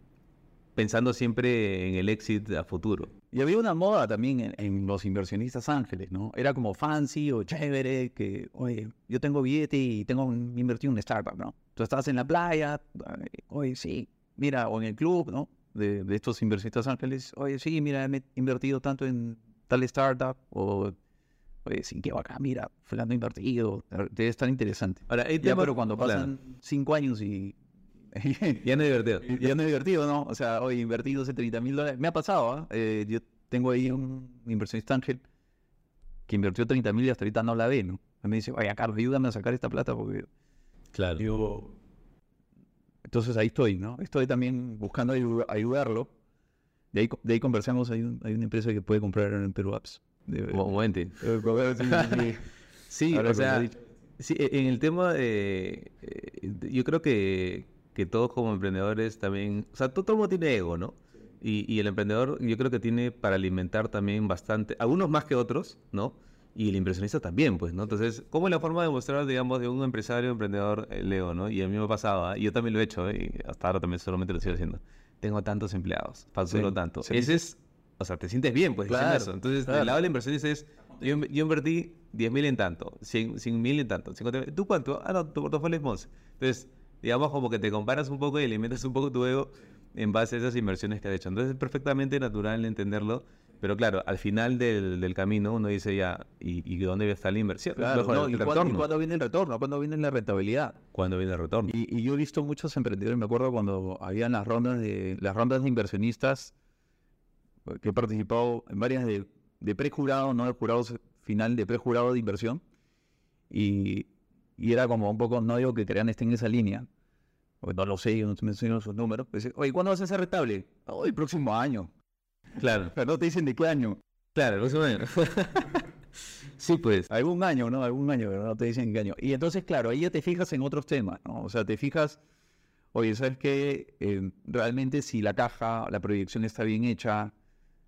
pensando siempre en el exit a futuro. Y había una moda también en, en los inversionistas ángeles, ¿no? Era como fancy o chévere, que, oye, yo tengo billete y tengo invertido en una startup, ¿no? Tú estás en la playa, ay, oye, sí, mira, o en el club, ¿no? De, de estos inversionistas ángeles, oye, sí, mira, me he invertido tanto en tal startup, o Oye, sí, qué bacán, mira, fulano invertido, debe estar interesante. Ahora, Ya, temas- pero cuando claro, pasan cinco años y... [laughs] ya no es divertido. [laughs] ya no es divertido, ¿no? O sea, oye, invertí 12, 30 mil dólares. Me ha pasado, ¿ah? Eh, yo tengo ahí un inversionista ángel que invirtió 30 mil y hasta ahorita no la ve, ¿no? Y me dice, oye, Carlos, ayúdame a sacar esta plata porque Claro. yo... Entonces ahí estoy, ¿no? Estoy también buscando ayu- ayudarlo. De ahí, de ahí conversamos, hay, un- hay una empresa que puede comprar en Perú Apps. De- [laughs] sí, o sea, sí, e- en el tema de, eh, yo creo que, que todos como emprendedores también, o sea, todo, todo el mundo tiene ego, ¿no? Y, y el emprendedor yo creo que tiene para alimentar también bastante, algunos más que otros, ¿no? Y el inversionista también, pues, ¿no? Entonces, ¿cómo es la forma de mostrar, digamos, de un empresario, emprendedor, el ego, ¿no? Y a mí me pasaba, y yo también lo he hecho, ¿eh? y hasta ahora también solamente lo sigo haciendo. Tengo tantos empleados, facturo Sí, tanto. sí. Ese es, o sea, te sientes bien, pues, Claro, eso. Entonces, claro. del lado del inversionista es, yo, yo invertí 10 mil en tanto, 100 mil en tanto, 50 mil. ¿Tú cuánto? Ah, no, tu portafolio es 11. Entonces, digamos como que te comparas un poco y alimentas un poco tu ego en base a esas inversiones que has hecho. Entonces, es perfectamente natural entenderlo. Pero claro, al final del, del camino uno dice ya, ¿y, y dónde está la inversión? Claro, no, el ¿y, cuándo, y cuándo viene el retorno? ¿Cuándo viene la rentabilidad? ¿Cuándo viene el retorno? Y, y yo he visto muchos emprendedores, me acuerdo cuando habían las rondas de las rondas de inversionistas, eh, que he participado en varias de, de prejurado, no de jurado final, de prejurado de inversión, y, y era como un poco, no digo que crean esté en esa línea, porque no lo sé, yo no te menciono sus números, dice, oye, ¿cuándo vas a ser rentable? Hoy, el próximo año. Claro, Pero no te dicen de qué año. claro, el próximo año. [laughs] sí, pues. Algún año, ¿no? Algún año, pero no te dicen qué año. Y entonces, claro, ahí ya te fijas en otros temas, ¿no? O sea, te fijas, oye, ¿sabes qué? Eh, realmente si la caja, la proyección está bien hecha,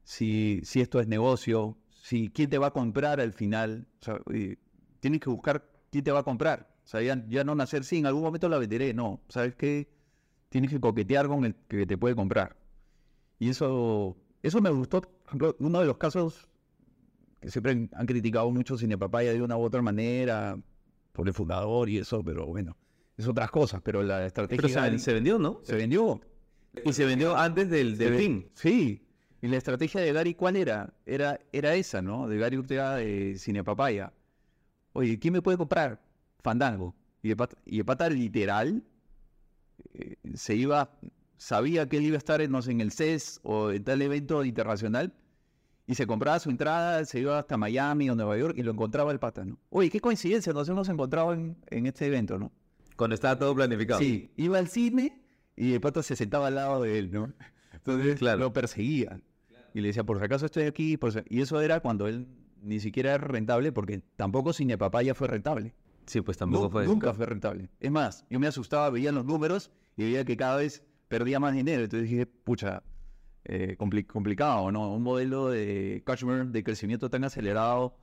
si, si esto es negocio, si quién te va a comprar al final, o sea, oye, tienes que buscar quién te va a comprar. O sea, ya, ya no nacer, sí, en algún momento la venderé, no. ¿Sabes qué? Tienes que coquetear con el que te puede comprar. Y eso, eso me gustó. Por ejemplo, uno de los casos que siempre han- criticado mucho Cine Papaya de una u otra manera, por el fundador y eso, pero bueno, es otras cosas, pero la estrategia Pero se, vendió, ¿no? se vendió. Y se vendió antes del, fin. Sí, y la estrategia de Gary, ¿cuál era? Era, era esa, ¿no? De Gary Urtega de Cine Papaya. Oye, ¿quién me puede comprar? Fandango. Y el pata, y pata literal eh, se iba, sabía que él iba a estar en, no sé, en el CES o en tal evento internacional y se compraba su entrada, se iba hasta Miami o Nueva York y lo encontraba el pata, ¿no? Oye, qué coincidencia, nos hemos encontrado en, en este evento, ¿no? Cuando estaba todo planificado. Sí, iba al cine y el pata se sentaba al lado de él, ¿no? Entonces Claro. lo perseguía. Y le decía, por si acaso estoy aquí. por si-". Y eso era cuando él ni siquiera era rentable, porque tampoco Cine Papaya fue rentable. Sí, pues tampoco Nu- fue. Nunca fue rentable. Es más, yo me asustaba, veía los números y veía que cada vez perdía más dinero. Entonces dije, pucha, eh, compli- complicado, ¿no? Un modelo de Cashmere de crecimiento tan acelerado,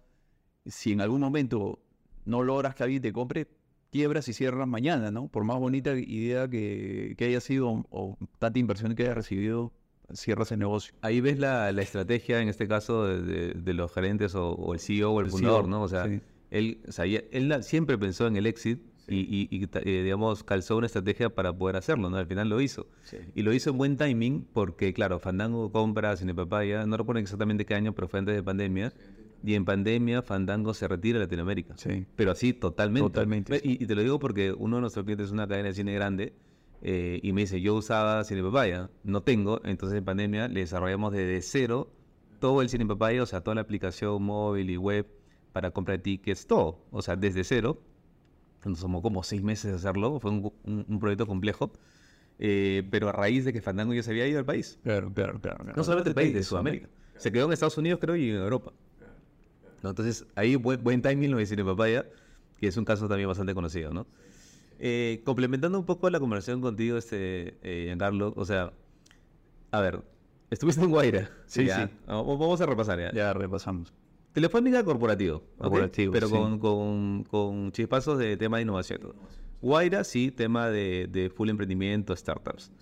si en algún momento no logras que alguien te compre, quiebras y cierras mañana, ¿no? Por más bonita idea que, que haya sido o, o tanta inversión que hayas recibido, cierras el negocio. Ahí ves la, la estrategia, en este caso, de, de- de los gerentes o, o el CEO o el El fundador, CEO, ¿no? O sea, sí. él, o sea, ya- él siempre pensó en el exit y, y- y eh, digamos, calzó una estrategia para poder hacerlo, ¿no? Al final lo hizo. Y lo hizo en buen timing porque, claro, Fandango compra Cine Papaya, no recuerdo exactamente qué año, pero fue antes de pandemia. Y en pandemia Fandango se retira de Latinoamérica. Sí. Pero así, totalmente. Totalmente, y te lo digo porque uno de nuestros clientes es una cadena de cine grande eh, y me dice, yo usaba Cine Papaya, no tengo, entonces en pandemia le desarrollamos desde cero todo el Cine Papaya, o sea, toda la aplicación móvil y web para comprar tickets, todo, o sea, desde cero. Nos tomó como seis meses hacerlo, fue un, un- un proyecto complejo, eh, pero a raíz de que Fandango ya se había ido al país. Claro, claro, claro. claro. No solamente el país, de Sudamérica. Se quedó en Estados Unidos, creo, y en Europa. ¿No? Entonces, ahí buen, buen timing lo de Cine Papaya, que es un caso también bastante conocido, ¿no? Eh, complementando un poco la conversación contigo, este, eh, Giancarlo, o sea, a ver, estuviste en Guaira. Sí, ya. sí. Vamos vamos a repasar ya. Ya repasamos. Telefónica corporativo. Corporativo, Pero sí. con, con, con chispazos de tema de innovación. Guaira, sí, tema de, de full emprendimiento, startups.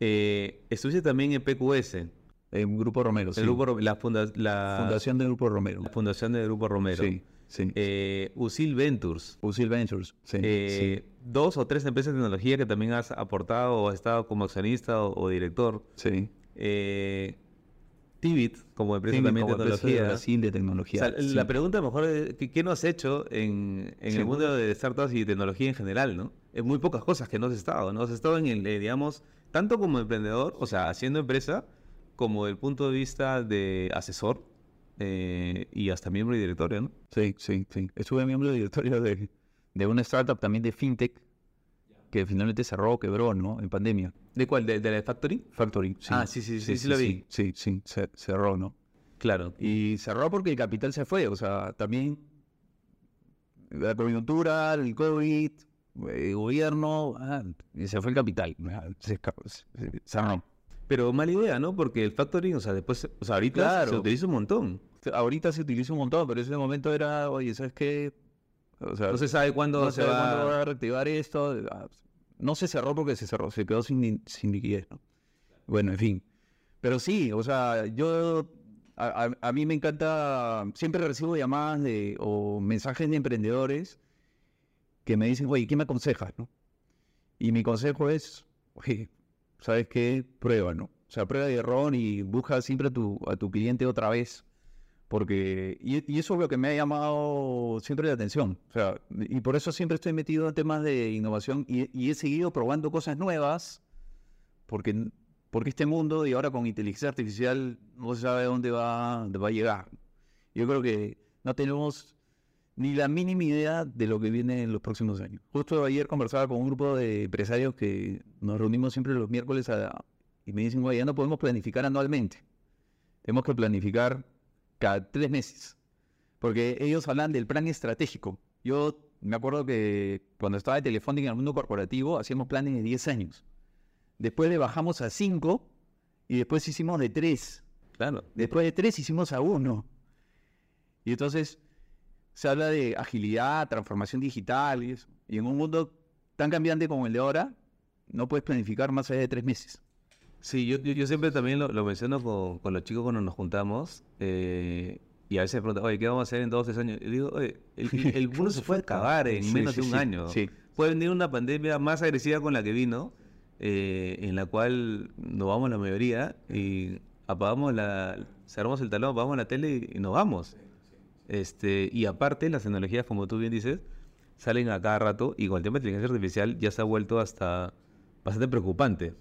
Eh, estuviste también en PQS, el En Grupo Romero, sí. grupo, la, funda- la Fundación del Grupo Romero. la fundación del Grupo Romero. Sí, sí. Eh, Usil Ventures. Usil Ventures, sí. Eh, Dos o tres empresas de tecnología que también has aportado o has estado como accionista o, o director. sí. sí. Eh, Tibit, como empresa Tibit también de como empresa de tecnología. Brasil de O tecnología. sea, sí. La pregunta mejor es, ¿qué, no has hecho en, en Sí. el mundo de startups y tecnología en general, no? Es muy pocas cosas que no has estado, ¿no? Has estado en el, eh, digamos, tanto como emprendedor, o sea, haciendo empresa, como el punto de vista de asesor eh, y hasta miembro de directorio, ¿no? Sí, sí, sí. Estuve miembro de directorio de, de una startup también de fintech que finalmente cerró, quebró, ¿no? En pandemia. ¿De cuál? ¿De, de la Factory? Factory. Sí. Ah, sí, sí, sí, sí lo vi. Sí, sí, ce- cerró, ¿no? Claro. Y cerró porque el capital se fue, o sea, también la coyuntura, el COVID, el gobierno, ah, y se fue el capital, ah, se, cerró. Pero mala idea, ¿no? Porque el factoring, o sea, después, o sea, ahorita Claro. se utiliza un montón. Ahorita se utiliza un montón, pero ese momento era, oye, ¿sabes qué? O sea, No se sabe cuándo no se va... cuándo va a reactivar esto. ah, No se cerró porque se cerró, se quedó sin, sin liquidez, ¿no? Bueno, en fin. Pero sí, o sea, yo, a, a- a mí me encanta, siempre recibo llamadas de, o mensajes de emprendedores que me dicen, oye, ¿qué me aconsejas, no? Y mi consejo es, oye, ¿sabes qué? Prueba, ¿no? O sea, prueba y error y busca siempre a tu, a tu cliente otra vez. Porque, y, y eso es lo que me ha llamado siempre la atención. O sea, y por eso siempre estoy metido en temas de innovación y, y he seguido probando cosas nuevas. Porque, porque este mundo, y ahora con inteligencia artificial, no se sabe dónde va, dónde va a llegar. Yo creo que no tenemos ni la mínima idea de lo que viene en los próximos años. Justo ayer conversaba con un grupo de empresarios que nos reunimos siempre los miércoles a- y me dicen, oye, ya no podemos planificar anualmente. Tenemos que planificar cada tres meses. Porque ellos hablan del plan estratégico. Yo me acuerdo que cuando estaba de Telefónica en el mundo corporativo, hacíamos planes de 10 años. Después le bajamos a 5 y después hicimos de 3. Claro. Después de 3 hicimos a 1. Y entonces se habla de agilidad, transformación digital y eso. Y en un mundo tan cambiante como el de ahora, no puedes planificar más allá de tres meses. Sí, yo, yo, yo siempre también lo, lo menciono con, con los chicos cuando nos juntamos. eh, y a veces me preguntan, oye, ¿qué vamos a hacer en dos o tres años? Y digo, oye, el, [laughs] el- mundo se puede acabar en Sí, menos sí, de un sí, año. Puede venir una pandemia más agresiva con la que vino, eh, en la cual nos vamos la mayoría y apagamos la, cerramos el talón, apagamos la tele y, y nos vamos. Este, y aparte, las tecnologías, como tú bien dices, salen a cada rato y con el tema de inteligencia artificial ya se ha vuelto hasta bastante preocupante.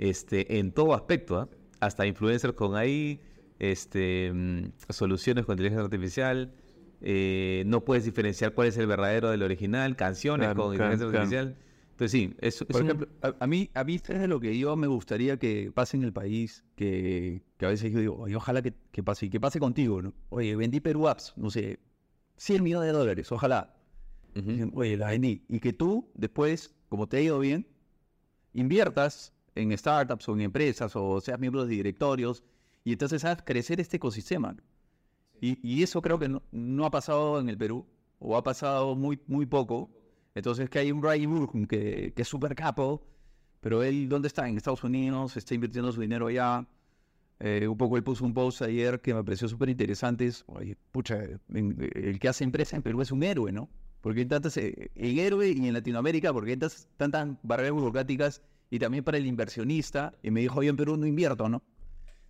Este, en todo aspecto, ¿ah? hasta influencers con ahí, este, mm, soluciones con inteligencia artificial, eh, no puedes diferenciar cuál es el verdadero del original, canciones Claro, con claro, inteligencia claro. artificial. Entonces sí, es, es Por un- ejemplo, a, a mí, a mí es de lo que yo me gustaría que pase en el país, que, que a veces yo digo, oye, ojalá que, que pase, y que pase contigo, ¿no? Oye, vendí Perú Apps, no sé, 100 millones de dólares, ojalá. Oye, la vendí. Y que tú, después, como te ha ido bien, inviertas en startups o en empresas o seas miembro de directorios y entonces hagas crecer este ecosistema. Y, y eso creo que no, no ha pasado en el Perú o ha pasado muy, muy poco. Entonces que hay un Brian Burkham que, que es súper capo, pero él, ¿dónde está? En Estados Unidos, está invirtiendo su dinero allá. Eh, un poco él puso un post ayer que me pareció súper interesante. pucha, en- el que hace empresa en Perú es un héroe, ¿no? Porque hay tantas, eh, en héroe y en Latinoamérica, porque hay tantas, tantas barreras burocráticas y también para el inversionista. Y me dijo, yo en Perú no invierto, ¿no?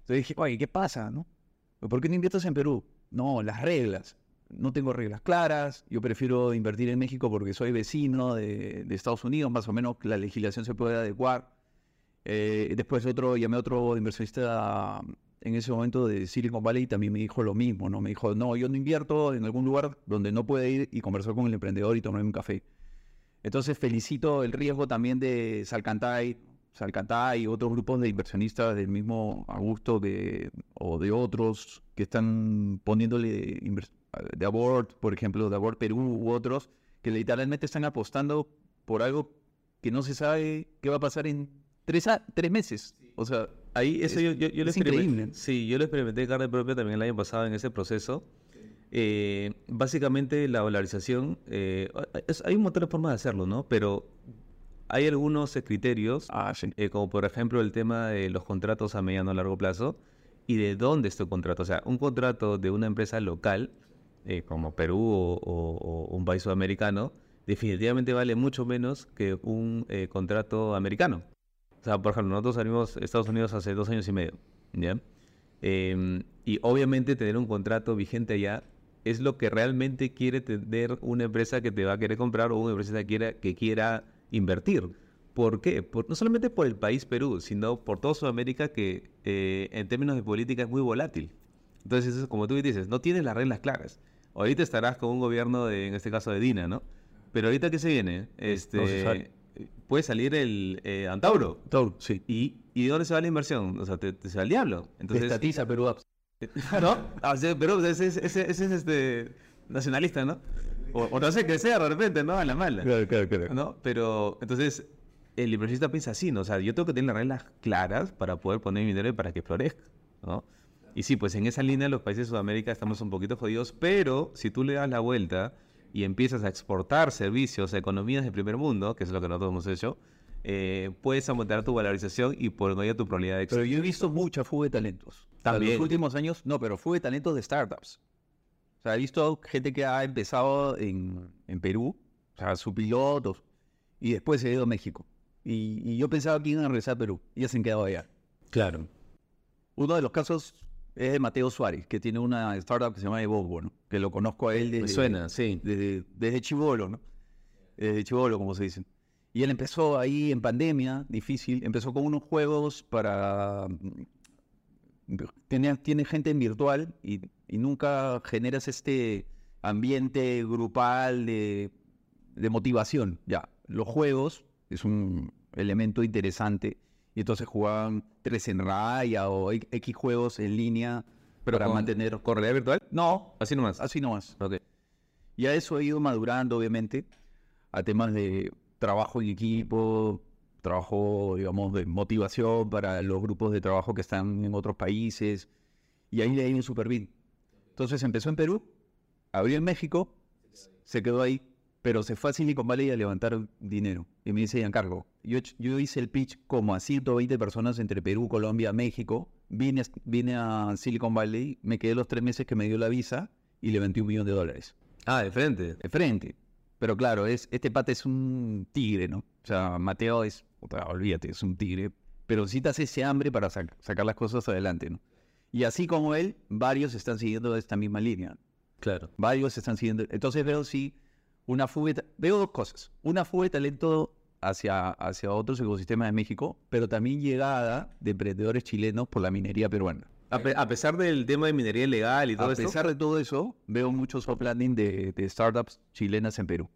Entonces dije, oye, ¿qué pasa, no? ¿Por qué no inviertes en Perú? No, las reglas. No tengo reglas claras. Yo prefiero invertir en México porque soy vecino de, de Estados Unidos. Más o menos la legislación se puede adecuar. Eh, después otro, llamé a otro inversionista en ese momento de Silicon Valley y también me dijo lo mismo, ¿no? Me dijo, no, yo no invierto en algún lugar donde no pueda ir y conversar con el emprendedor y tomarme un café. Entonces felicito el riesgo también de Salcantay, Salcantay y otros grupos de inversionistas del mismo Augusto que, o de otros que están poniéndole de Abort, por ejemplo, de Abort Perú u otros, que literalmente están apostando por algo que no se sabe qué va a pasar en tres, a- tres meses. O sea, Ahí, eso Es- yo, yo, yo es increíble. Sí, yo lo experimenté en carne propia también el año pasado en ese proceso. Eh, básicamente la valorización, eh, es- hay un montón de formas de hacerlo, ¿no? Pero hay algunos criterios, ah, sí. eh, como por ejemplo el tema de los contratos a mediano o largo plazo y de dónde es tu contrato. O sea, un contrato de una empresa local, como Perú o, o- o un país sudamericano, definitivamente vale mucho menos que un contrato americano. O sea, por ejemplo, nosotros salimos a Estados Unidos hace dos años y medio, ¿ya? Em, y obviamente tener un contrato vigente allá es lo que realmente quiere tener una empresa que te va a querer comprar o una empresa que quiera, que quiera invertir. ¿Por qué? no solamente por el país Perú, sino por toda Sudamérica que eh, en términos de política es muy volátil. Entonces, como tú dices, no tienes las reglas claras. Ahorita estarás con un gobierno, de, en este caso de Dina, ¿no? Pero ahorita, ¿qué se viene? Este, puede salir el eh, Antauro. Antauro, sí. ¿Y, ¿Y dónde se va la inversión? O sea, te, se va el diablo. Entonces, Estatiza Perú [laughs] ¿No? Ah, pero ese, ese, es este nacionalista, ¿no? O, no sé qué sea de repente, ¿no? A la mala. Claro, claro, claro. ¿No? Pero, entonces, el inversionista piensa así, ¿no? O sea, yo tengo que tener las reglas claras para poder poner mi dinero y para que florezca, ¿no? Y sí, pues en esa línea los países de Sudamérica estamos un poquito jodidos, pero si tú le das la vuelta y empiezas a exportar servicios a economías de primer mundo, que es lo que nosotros hemos hecho, eh, puedes aumentar tu valorización y por medio tu probabilidad de éxito. Pero yo he visto mucha fuga de talentos. También. En los últimos años, no, pero fuga de talentos de startups. O sea, he visto gente que ha empezado en, en Perú, o sea, su piloto, y después se ha ido a México. Y, yo pensaba que iban a regresar a Perú, y ya se han quedado allá. Claro. Uno de los casos es de Mateo Suárez, que tiene una startup que se llama Evolvo, ¿no? Que lo conozco a él desde... suena, sí. Desde, desde Chivolo, ¿no? Desde Chivolo, como se dice. Y él empezó ahí en pandemia, difícil, empezó con unos juegos para... Tiene, tiene gente en virtual y, y nunca generas este ambiente grupal de, de motivación. Ya, los juegos es un elemento interesante y entonces jugaban tres en raya o X juegos en línea ¿Pero para mantener... ¿Con realidad virtual? No. Así nomás. Así nomás. Ok. Y a eso ha ido madurando, obviamente, a temas de trabajo en equipo, trabajo, digamos, de motivación para los grupos de trabajo que están en otros países. Y ahí le ha ido súper bien. Entonces empezó en Perú, abrió en México, se quedó ahí, pero se fue a Silicon Valley a levantar dinero. Y me dice, encargo. Yo, yo hice el pitch como a 120 personas entre Perú, Colombia, México. Vine, vine a Silicon Valley, me quedé los tres meses que me dio la visa y levanté un millón de dólares. Ah, de frente. De frente. Pero claro, es, este pata es un tigre, ¿no? O sea, Mateo es, olvídate, es un tigre. Pero necesitas ese hambre para sacar las cosas adelante, ¿no? Y así como él, varios están siguiendo esta misma línea. Claro. Varios están siguiendo. Entonces veo sí una fuga. Veo dos cosas. Una fuga de talento hacia, hacia otros ecosistemas de México, pero también llegada de emprendedores chilenos por la minería peruana. A, pesar del tema de minería ilegal y todo eso. A pesar de todo eso, veo mucho soft landing de, de, startups chilenas en Perú.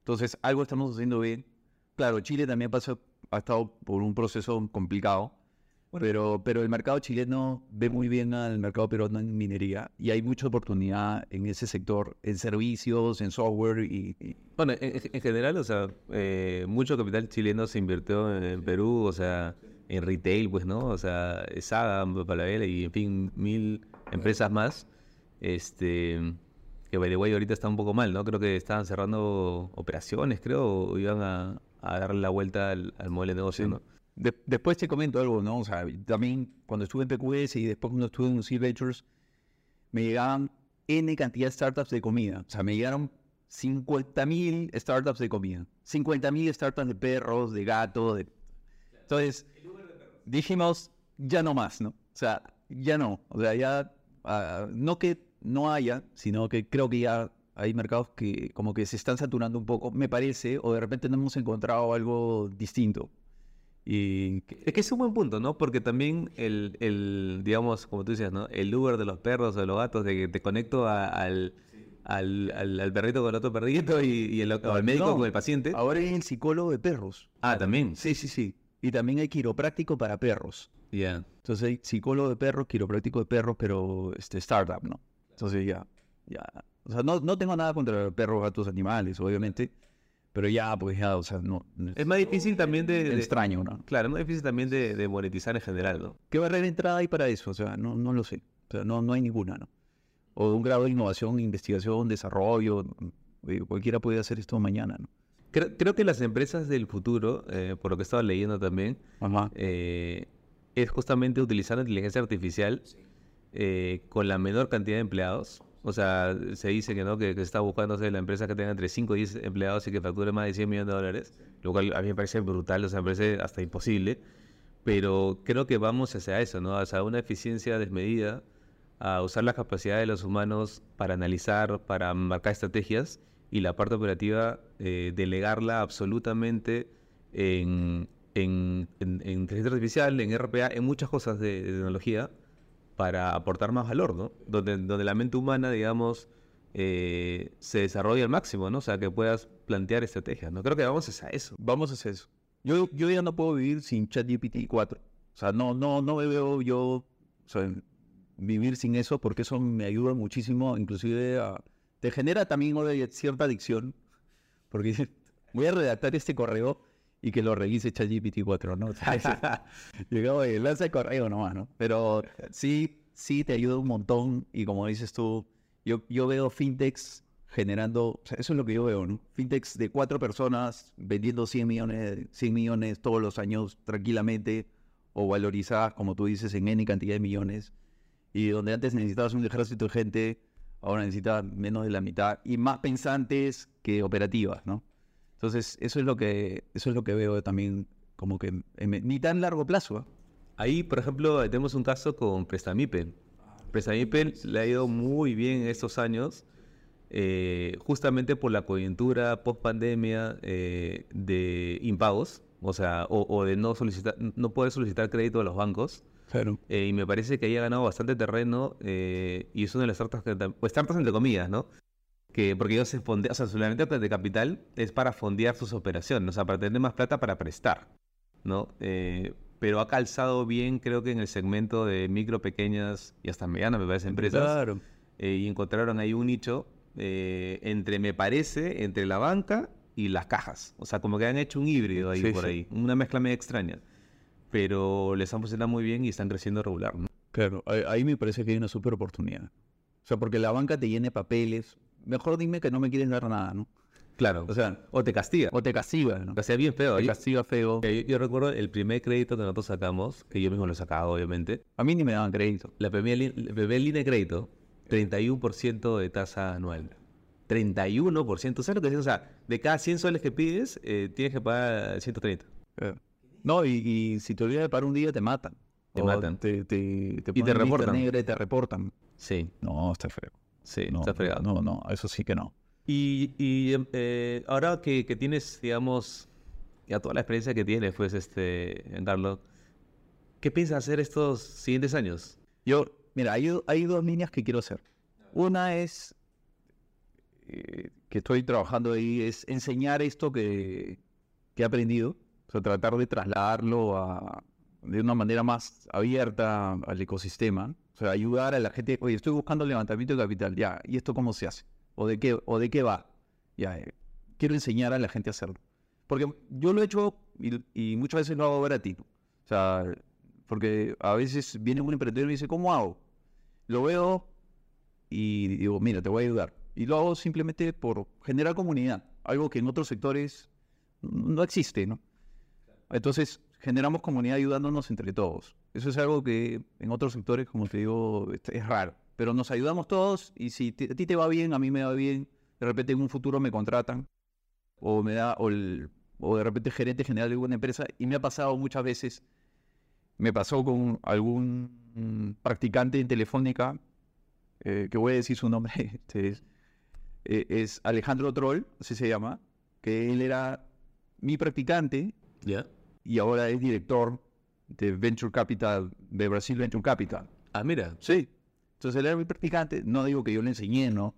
Entonces, algo estamos haciendo bien. Claro, Chile también pasó, ha estado por un proceso complicado, pero, pero el mercado chileno ve muy bien al mercado peruano en minería y hay mucha oportunidad en ese sector, en servicios, en software y... Bueno, en, general, o sea, eh, mucho capital chileno se invirtió en Perú, o sea en retail, pues, ¿no? O sea, Saga, Palabela y, en fin, mil empresas más. Este, que by the way ahorita está un poco mal, ¿no? Creo que estaban cerrando operaciones, creo, o iban a, darle la vuelta al, modelo de negocio, ¿no? después te comento algo, ¿no? O sea, también cuando estuve en PQS y después cuando estuve en Sea Ventures, me llegaban N cantidad de startups de comida. O sea, me llegaron 50.000 startups de comida. 50.000 startups de perros, de gatos, de... Entonces, dijimos, ya no más, ¿no? O sea, ya no. O sea, ya, ah, no que no haya, sino que creo que ya hay mercados que como que se están saturando un poco, me parece, o de repente no hemos encontrado algo distinto. Y es que es un buen punto, ¿no? Porque también el, el, digamos, como tú decías, ¿no? El Uber de los perros o de los gatos, de que te conecto al, al, al, perrito con el otro perrito y, el, al médico con el paciente. Ahora es el psicólogo de perros. Ah, también. Sí, sí, sí. Y también hay quiropráctico para perros. Ya. Entonces hay psicólogo de perros, quiropráctico de perros, pero este startup, ¿no? Entonces ya, ya. O sea, no, no tengo nada contra perros, gatos, animales, obviamente. Pero ya, pues ya, o sea, no. Es más difícil también de, extraño, ¿no? Claro, es más difícil también de, monetizar en general, ¿no? ¿Qué barrera de entrada hay para eso? O sea, no, no lo sé. O sea, no, no hay ninguna, ¿no? O un grado de innovación, investigación, desarrollo. Cualquiera puede hacer esto mañana, ¿no? Creo, que las empresas del futuro, eh, por lo que estaba leyendo también, eh, es justamente utilizar la inteligencia artificial eh, con la menor cantidad de empleados. O sea, se dice que no que, se está buscando la empresa que tenga entre 5 y 10 empleados y que facture más de 100 millones de dólares, lo cual a mí me parece brutal, o sea, me parece hasta imposible, pero creo que vamos hacia eso, ¿no? Hacia una eficiencia desmedida, a usar las capacidades de los humanos para analizar, para marcar estrategias y la parte operativa eh, delegarla absolutamente en, en, en, en inteligencia artificial, en RPA, en muchas cosas de, de tecnología para aportar más valor, ¿no? Donde, donde la mente humana, digamos, eh, se desarrolla al máximo, ¿no? O sea, que puedas plantear estrategias, ¿no? Creo que vamos hacia eso. Vamos hacia eso. Yo, yo ya no puedo vivir sin ChatGPT 4. O sea, no, no, no me veo yo o sea, vivir sin eso porque eso me ayuda muchísimo, inclusive a... Te genera también cierta adicción, porque [laughs] voy a redactar este correo y que lo revise ChatGPT 4, ¿no? [laughs] O sea, Llegado de lanza el correo nomás, ¿no? Pero sí, sí te ayuda un montón y como dices tú, yo, yo veo fintechs generando, o sea, eso es lo que yo veo, ¿no? Fintechs de cuatro personas vendiendo 100 millones, 100 millones todos los años tranquilamente o valorizadas, como tú dices, en N cantidad de millones. Y donde antes necesitabas un ejército de gente, ahora necesitas menos de la mitad y más pensantes que operativas, ¿no? Entonces, eso es lo que, eso es lo que veo también como que en, ni tan largo plazo. ¿ah? Ahí, por ejemplo, tenemos un caso con Prestamipe. Prestamipe le ha ido muy bien en estos años, eh, justamente por la coyuntura post pandemia de impagos, o sea, o, o de no solicitar, no poder solicitar crédito a los bancos. Claro. Eh, y me parece que ahí ha ganado bastante terreno eh, y es una de las startups, que, pues startups entre comillas, ¿no? Que, porque ellos se fondean, o sea, su herramienta de capital es para fondear sus operaciones, o sea, para tener más plata para prestar, ¿no? Eh, pero ha calzado bien, creo que en el segmento de micro, pequeñas y hasta medianas, me parece, empresas. Claro. eh, y encontraron ahí un nicho eh, entre, me parece, entre la banca y las cajas. O sea, como que han hecho un híbrido ahí Sí, por sí. ahí, una mezcla medio extraña. Pero les han funcionado muy bien y están creciendo regular, ¿no? Claro, ahí, me parece que hay una súper oportunidad. O sea, porque la banca te llene papeles. Mejor dime que no me quieren dar nada, ¿no? Claro. O sea, o te castiga. o te castiga, ¿no? Te bien feo. Te Yo, castiga feo. yo- yo recuerdo el primer crédito que nosotros sacamos, que yo mismo lo he sacado, obviamente. A mí ni me daban crédito. La primer, li- la primer línea de crédito, 31% de tasa anual. 31%. ¿Sabes lo que es? O sea, de cada 100 soles que pides, eh, tienes que pagar 130. Eh, No, y, y si te olvidas de parar un día, te matan. Te O matan. Te, te, te Y te reportan. negra y te reportan. Sí, No, está feo. Sí, No, está fregado. No, no, eso sí que no. Y, y, eh, ahora que, que tienes, digamos, ya toda la experiencia que tienes, pues, este, Carlos, ¿qué piensas hacer estos siguientes años? Yo, mira, hay, hay dos líneas que quiero hacer. Una es eh, que estoy trabajando ahí, es enseñar esto que, que he aprendido, o sea, tratar de trasladarlo a, de una manera más abierta al ecosistema, sea, ayudar a la gente, oye, estoy buscando levantamiento de capital, ya, ¿y esto cómo se hace? ¿O de qué, o de qué va? Ya, eh, quiero enseñar a la gente a hacerlo. Porque yo lo he hecho y, y muchas veces lo hago gratis. O sea, porque a veces viene un emprendedor y me dice, ¿cómo hago? Lo veo y digo, mira, te voy a ayudar. Y lo hago simplemente por generar comunidad, algo que en otros sectores no existe, ¿no? Entonces, generamos comunidad ayudándonos entre todos. Eso es algo que en otros sectores, como te digo, es- raro. Pero nos ayudamos todos y si a ti te va bien, a mí me va bien, de repente en un futuro me contratan o me da, o, el- o de repente gerente general de alguna empresa y me ha pasado muchas veces, me pasó con algún practicante en Telefónica, eh, que voy a decir su nombre, [laughs] este es, eh, es Alejandro Troll, así se llama, que él era mi practicante ¿Ya? Y ahora es director de Venture Capital, de Brasil Venture Capital. Ah, mira, Sí. Entonces él era mi practicante, no digo que yo le enseñé, ¿no?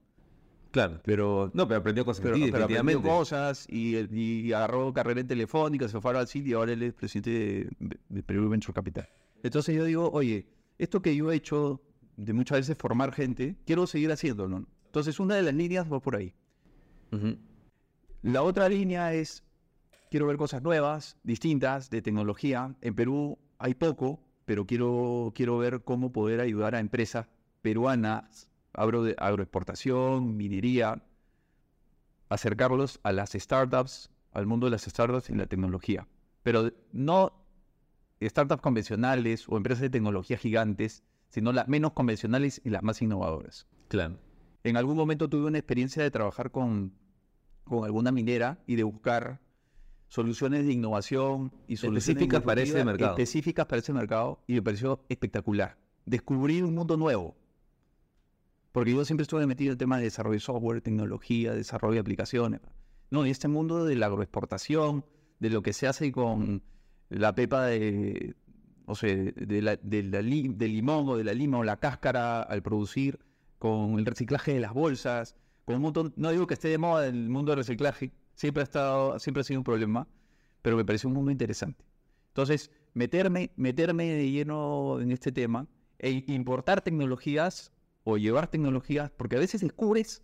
claro. Pero No, pero aprendió cosas pero, pero aprendió cosas y, agarró carrera en Telefónica, se fue a Brasil y ahora él es presidente de, de Perú Venture Capital. Entonces yo digo, oye, esto que yo he hecho de muchas veces formar gente, quiero seguir haciéndolo. Entonces una de las líneas va por ahí. La otra línea es, quiero ver cosas nuevas, distintas, de tecnología. En Perú hay poco, pero quiero, quiero ver cómo poder ayudar a empresas peruanas, agro, agroexportación, minería, acercarlos a las startups, al mundo de las startups y la tecnología. Pero no startups convencionales o empresas de tecnología gigantes, sino las menos convencionales y las más innovadoras. Claro. En algún momento tuve una experiencia de trabajar con, con alguna minera y de buscar soluciones de innovación y soluciones Específicas para ese mercado. Específicas para ese mercado y me pareció espectacular. Descubrir un mundo nuevo. Porque yo siempre estuve metido en el tema de desarrollo de software, tecnología, desarrollo de aplicaciones. No, y este mundo de la agroexportación, de lo que se hace con la pepa de, o sea, de la- de la li- del limón o de la lima o la cáscara al producir, con el reciclaje de las bolsas, con un montón, no digo que esté de moda el mundo del reciclaje, siempre ha estado, siempre ha sido un problema, pero me pareció un mundo interesante. Entonces, meterme, meterme de lleno en este tema e importar tecnologías o llevar tecnologías, porque a veces descubres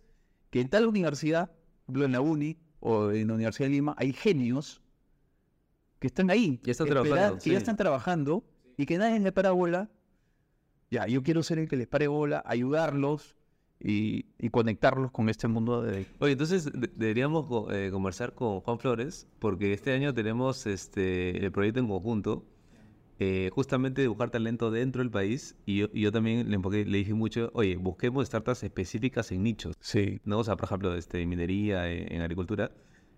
que en tal universidad, por ejemplo, en la UNI o en la Universidad de Lima, hay genios que están ahí, Ya están espera- trabajando, que sí. ya están trabajando y que nadie les para bola. Ya, yo quiero ser el que les pare bola, ayudarlos y, y conectarlos con este mundo de... Oye, entonces de- deberíamos eh, conversar con Juan Flores, porque este año tenemos este el proyecto en conjunto, eh, justamente de buscar talento dentro del país, y yo, y yo también le, enfoqué- le dije mucho, oye, busquemos startups específicas en nichos, Sí. ¿no? O sea, por ejemplo, este, en minería, eh, en agricultura,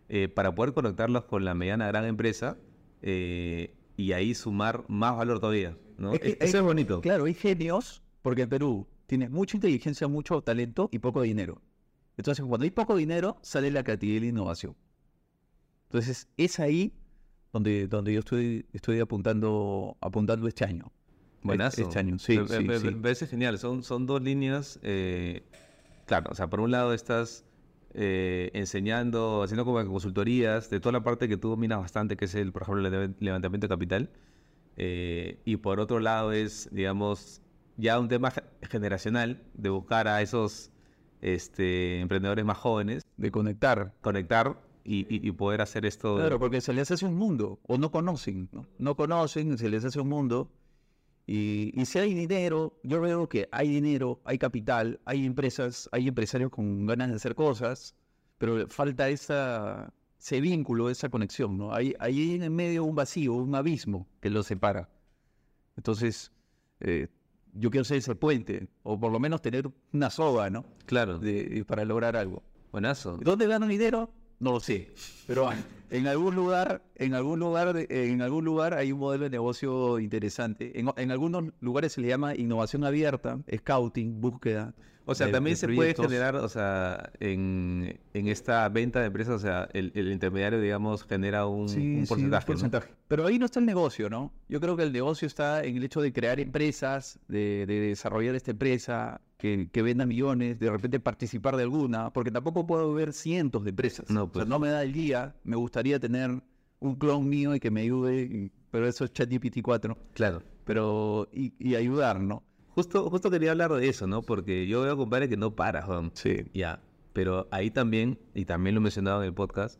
eh, para poder conectarlos con la mediana gran empresa eh, y ahí sumar más valor todavía, ¿no? Es que E- Eso es bonito. Claro, hay genios, porque en Perú tienes mucha inteligencia, mucho talento y poco dinero. Entonces, cuando hay poco dinero, sale la creatividad y la innovación. Entonces, es ahí donde, donde yo estoy, estoy apuntando, apuntando este año. Buenazo. Este año, sí, me, sí, me- sí. me parece genial. Son, son dos líneas. eh, claro, o sea, por un lado estás eh, enseñando, haciendo como consultorías de toda la parte que tú dominas bastante, que es el, por ejemplo, el levantamiento de capital. eh, y por otro lado es, digamos, ya un tema ge- generacional de buscar a esos este, emprendedores más jóvenes, De conectar. conectar y, y- y poder hacer esto. Claro, porque se les hace un mundo, o no conocen, ¿no? No conocen, se les hace un mundo. Y, y si hay dinero, yo veo que hay dinero, hay capital, hay empresas, hay empresarios con ganas de hacer cosas, pero falta esa, ese vínculo, esa conexión, ¿no? Hay, hay en medio un vacío, un abismo que los separa. Entonces, eh, yo quiero ser ese puente, o por lo menos tener una soga, ¿no? Claro, De- para lograr algo. buenazo. ¿Dónde gano dinero? No lo sé. Pero en algún lugar, en algún lugar, en algún lugar hay un modelo de negocio interesante. En, en algunos lugares se le llama innovación abierta, scouting, búsqueda. O sea, de- también de se puede generar, o sea, en, en esta venta de empresas, o sea, el, el intermediario, digamos, genera un, Sí, un sí, porcentaje. Pero ahí no está el negocio, ¿no? Yo creo que el negocio está en el hecho de crear empresas, de, de desarrollar esta empresa, que, que venda millones, de repente participar de alguna, porque tampoco puedo ver cientos de empresas. No, O sea, pues. no me da el día, me gustaría tener un clon mío y que me ayude, pero eso es ChatGPT 4, Claro. pero y, y ayudar, ¿no? Justo, justo quería hablar de eso, ¿no? Porque yo veo, compadre, que no para, Juan. Sí. Ya. Pero ahí también, y también lo he mencionado en el podcast,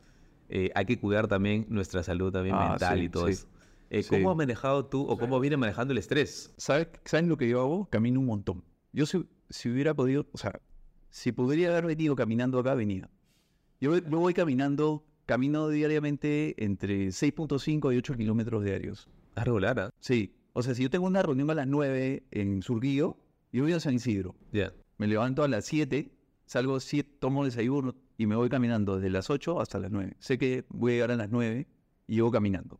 eh, hay que cuidar también nuestra salud también Ah, mental sí, y todo sí. eso. Eh, Sí. ¿Cómo has manejado tú o cómo vienes manejando el estrés? ¿Sabes, ¿Saben lo que yo hago? Camino un montón. Yo si, si hubiera podido, o sea, si podría haber venido caminando acá, venía. Yo, yo voy caminando, camino diariamente entre 6.5 y 8 kilómetros diarios. Es regular, ¿ah? Sí. O sea, si yo tengo una reunión a las 9 en Surguillo, yo voy a San Isidro. Ya. Me levanto a las 7, salgo 7, tomo desayuno y me voy caminando desde las 8 hasta las 9. Sé que voy a llegar a las 9 y llego caminando.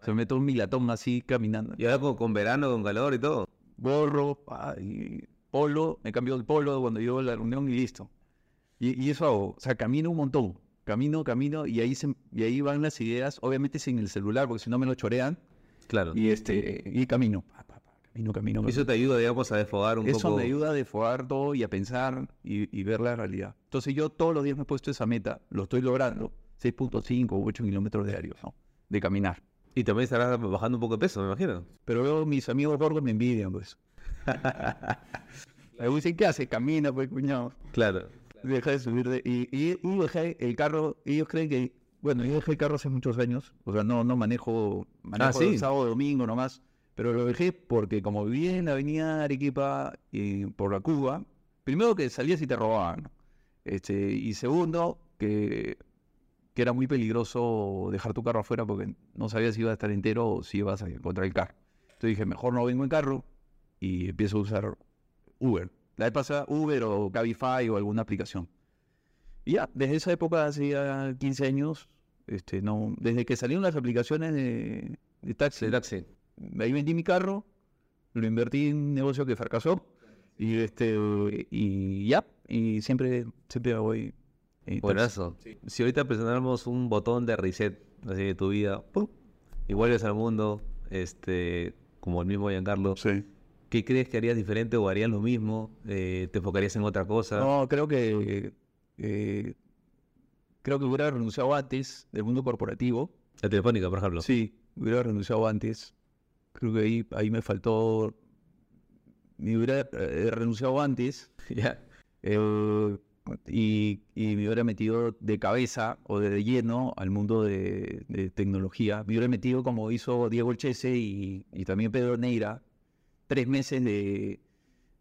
O sea, me meto un milatón así caminando. Y ahora con, con verano, con calor y todo. pa, y polo, me cambio el polo cuando llego a la reunión y listo. Y, y eso hago, o sea, camino un montón, camino, camino, y ahí, se, y ahí van las ideas, obviamente sin el celular, porque si no me lo chorean, Claro. y este, y camino, camino, camino. camino. Eso te ayuda, digamos, a desfogar un Eso poco. me ayuda a desfogar todo y a pensar y, y ver la realidad. Entonces yo todos los días me he puesto esa meta, lo estoy logrando, 6.5 o 8 kilómetros diarios, ¿no? De caminar. Y también estarás bajando un poco de peso, me imagino. Pero luego mis amigos gordos me envidian, pues. [laughs] Me dicen, ¿qué hace? Camina, pues, cuñado. Claro. Deja de subir de... Y, y, y dejé el carro, ellos creen que... Bueno, yo dejé el carro hace muchos años. O sea, no, no manejo... Manejo sí. el sábado, domingo nomás. Pero lo dejé porque como vivía en la avenida Arequipa y por la Cuba, primero que salías y te robaban. Este, y segundo, que, que era muy peligroso dejar tu carro afuera porque no sabías si iba a estar entero o si ibas a encontrar el carro. Entonces dije, mejor no vengo en carro y empiezo a usar Uber. La vez pasada, Uber o Cabify o alguna aplicación. Y ya, desde esa época, hace ya 15 años, Este, no, desde que salieron las aplicaciones de, de taxi, De taxi. ahí vendí mi carro, lo invertí en un negocio que fracasó y este y ya, y siempre, siempre voy. Buenazo. Si ahorita presionáramos un botón de reset así de tu vida, ¡pum! y vuelves al mundo, este, como el mismo Giancarlo, Sí. ¿qué crees que harías diferente o harías lo mismo? Eh, ¿Te enfocarías en otra cosa? No, creo que eh, creo que hubiera renunciado antes del mundo corporativo. La telefónica, por ejemplo. Sí, hubiera renunciado antes. Creo que ahí, ahí me faltó. Me hubiera eh, renunciado antes [laughs] Ya. eh, y, y me hubiera metido de cabeza o de lleno al mundo de, de tecnología. Me hubiera metido como hizo Diego Elchese y, y también Pedro Neira, tres meses de,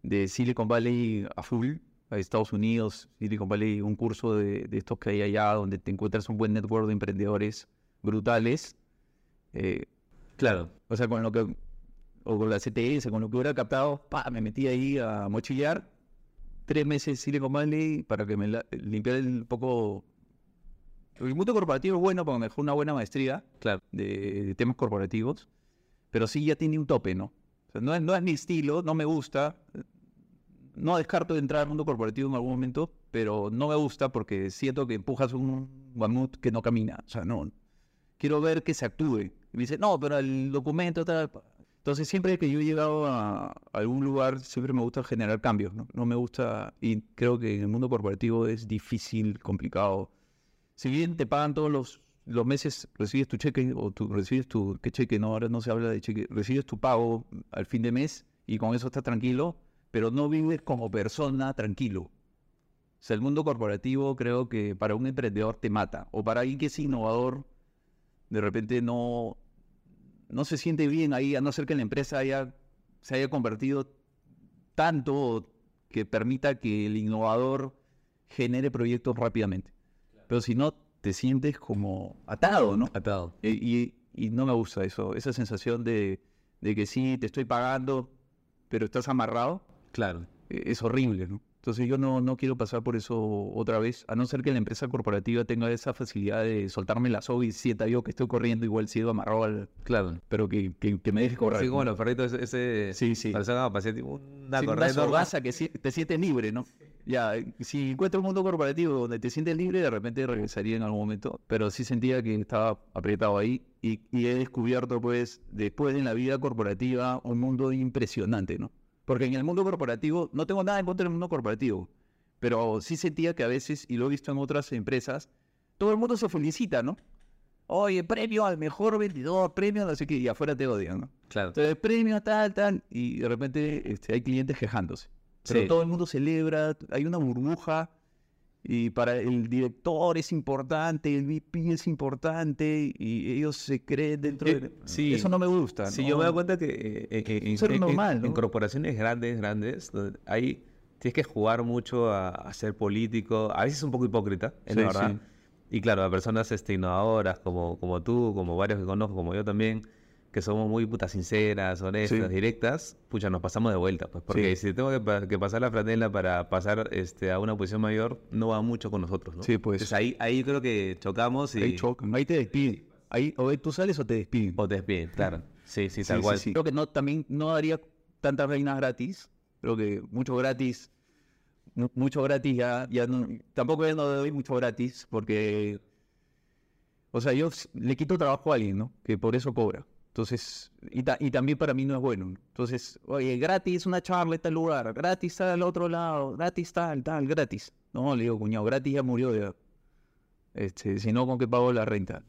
de Silicon Valley a full, a Estados Unidos, Silicon Valley, un curso de, de estos que hay allá donde te encuentras un buen network de emprendedores brutales. Eh, Claro. o sea, con lo que, o con la CTS, con lo que hubiera captado, pa, me metí ahí a mochillar. Tres meses Silicon Valley para que me la- limpiara un poco. El mundo corporativo es bueno porque me dejó una buena maestría Claro. de, de temas corporativos, pero sí ya tiene un tope, ¿no? O sea, no, es, no es mi estilo, no me gusta. No descarto de entrar al mundo corporativo en algún momento, pero no me gusta porque siento que empujas un mamut que no camina. O sea, no. Quiero ver que se actúe. Y me dice, no, pero el documento tal. Entonces, siempre que yo he llegado a algún lugar, siempre me gusta generar cambios, ¿no? No me gusta, y creo que en el mundo corporativo es difícil, complicado. Si bien te pagan todos los, los meses, recibes tu cheque, o tu, recibes tu, ¿qué cheque? No, ahora no se habla de cheque, recibes tu pago al fin de mes y con eso estás tranquilo, pero no vives como persona tranquilo. O sea, el mundo corporativo creo que para un emprendedor te mata, o para alguien que es innovador, de repente no, no se siente bien ahí, a no ser que la empresa haya, se haya convertido tanto que permita que el innovador genere proyectos rápidamente. Pero si no, te sientes como atado, ¿no? Atado. Y no me gusta eso, esa sensación de, de que sí, te estoy pagando, pero estás amarrado, Claro. eh, es horrible, ¿no? Entonces yo no, no quiero pasar por eso otra vez, a no ser que la empresa corporativa tenga esa facilidad de soltarme la soga y sienta yo que estoy corriendo igual sigo amarrado al... Claro. Pero que, que- que me deje correr. Así como ¿no? los perritos, ese. Sí, sí. Tipo, una Sí, una correa enorme. sordaza que si- te sientes libre, ¿no? Ya, si encuentro un mundo corporativo donde te sientes libre, de repente regresaría en algún momento, pero sí sentía que estaba apretado ahí y, y he descubierto, pues, después en la vida corporativa, un mundo impresionante, ¿no? Porque en el mundo corporativo, no tengo nada en contra del mundo corporativo, pero sí sentía que a veces, y lo he visto en otras empresas, todo el mundo se felicita, ¿no? Oye, premio al mejor vendedor, premio a no sé qué, y afuera te odian, ¿no? Claro. Entonces, premio tal, tal, y de repente este, hay clientes quejándose. Pero Sí. todo el mundo celebra, hay una burbuja, y para el director es importante, el VP es importante, y ellos se creen dentro Eh, de... sí. Eso no me gusta. Sí, ¿no? yo me doy cuenta que eh, eh, eh, en, Eso es en- en- normal, en ¿no? corporaciones grandes, grandes, ahí tienes que jugar mucho a, a ser político, a veces un poco hipócrita, es Sí, la verdad. sí. Y claro, a personas este, innovadoras como, como tú, como varios que conozco, como yo también, que somos muy putas sinceras, honestas, Sí. directas, pucha, nos pasamos de vuelta, pues, porque Sí. si tengo que, pa- que pasar la franela para pasar este, a una posición mayor, no va mucho con nosotros, ¿no? Sí, pues. Entonces ahí, ahí creo que chocamos y... Ahí chocan, ahí te despiden. Ahí o tú sales o te despiden. O te despiden, claro. Sí, sí, tal sí, cual. sí. Creo que no, también no daría tantas reinas gratis. Creo que mucho gratis, mu- mucho gratis ya, ya no, tampoco ya no doy mucho gratis porque, o sea, yo le quito trabajo a alguien, ¿no? Que por eso cobra. Entonces, y, ta- y también para mí no es bueno. ¿no? Entonces, oye, gratis una charla en tal lugar, gratis al otro lado, gratis tal, tal, gratis. No, le digo, cuñado, gratis ya murió ya. Este, si no, ¿con qué pago la renta?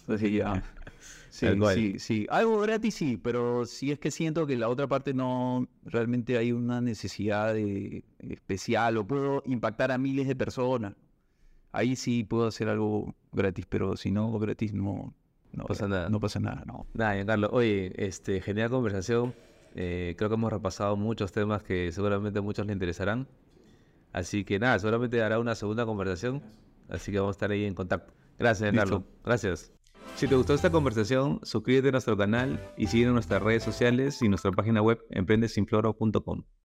Entonces ya. [laughs] Sí, sí, sí. Algo gratis sí, pero si es que siento que la otra parte no realmente hay una necesidad de, especial o puedo impactar a miles de personas. Ahí sí puedo hacer algo gratis, pero si no gratis no, no Pasa nada. No pasa nada, no. Nada, Giancarlo. Oye, este, genial conversación. Eh, creo que hemos repasado muchos temas que seguramente a muchos le interesarán. Así que nada, seguramente hará una segunda conversación. Así que vamos a estar ahí en contacto. Gracias, Giancarlo. Gracias. Si te gustó esta conversación, suscríbete a nuestro canal y sigue en nuestras redes sociales y nuestra página web emprendesinfloro.com.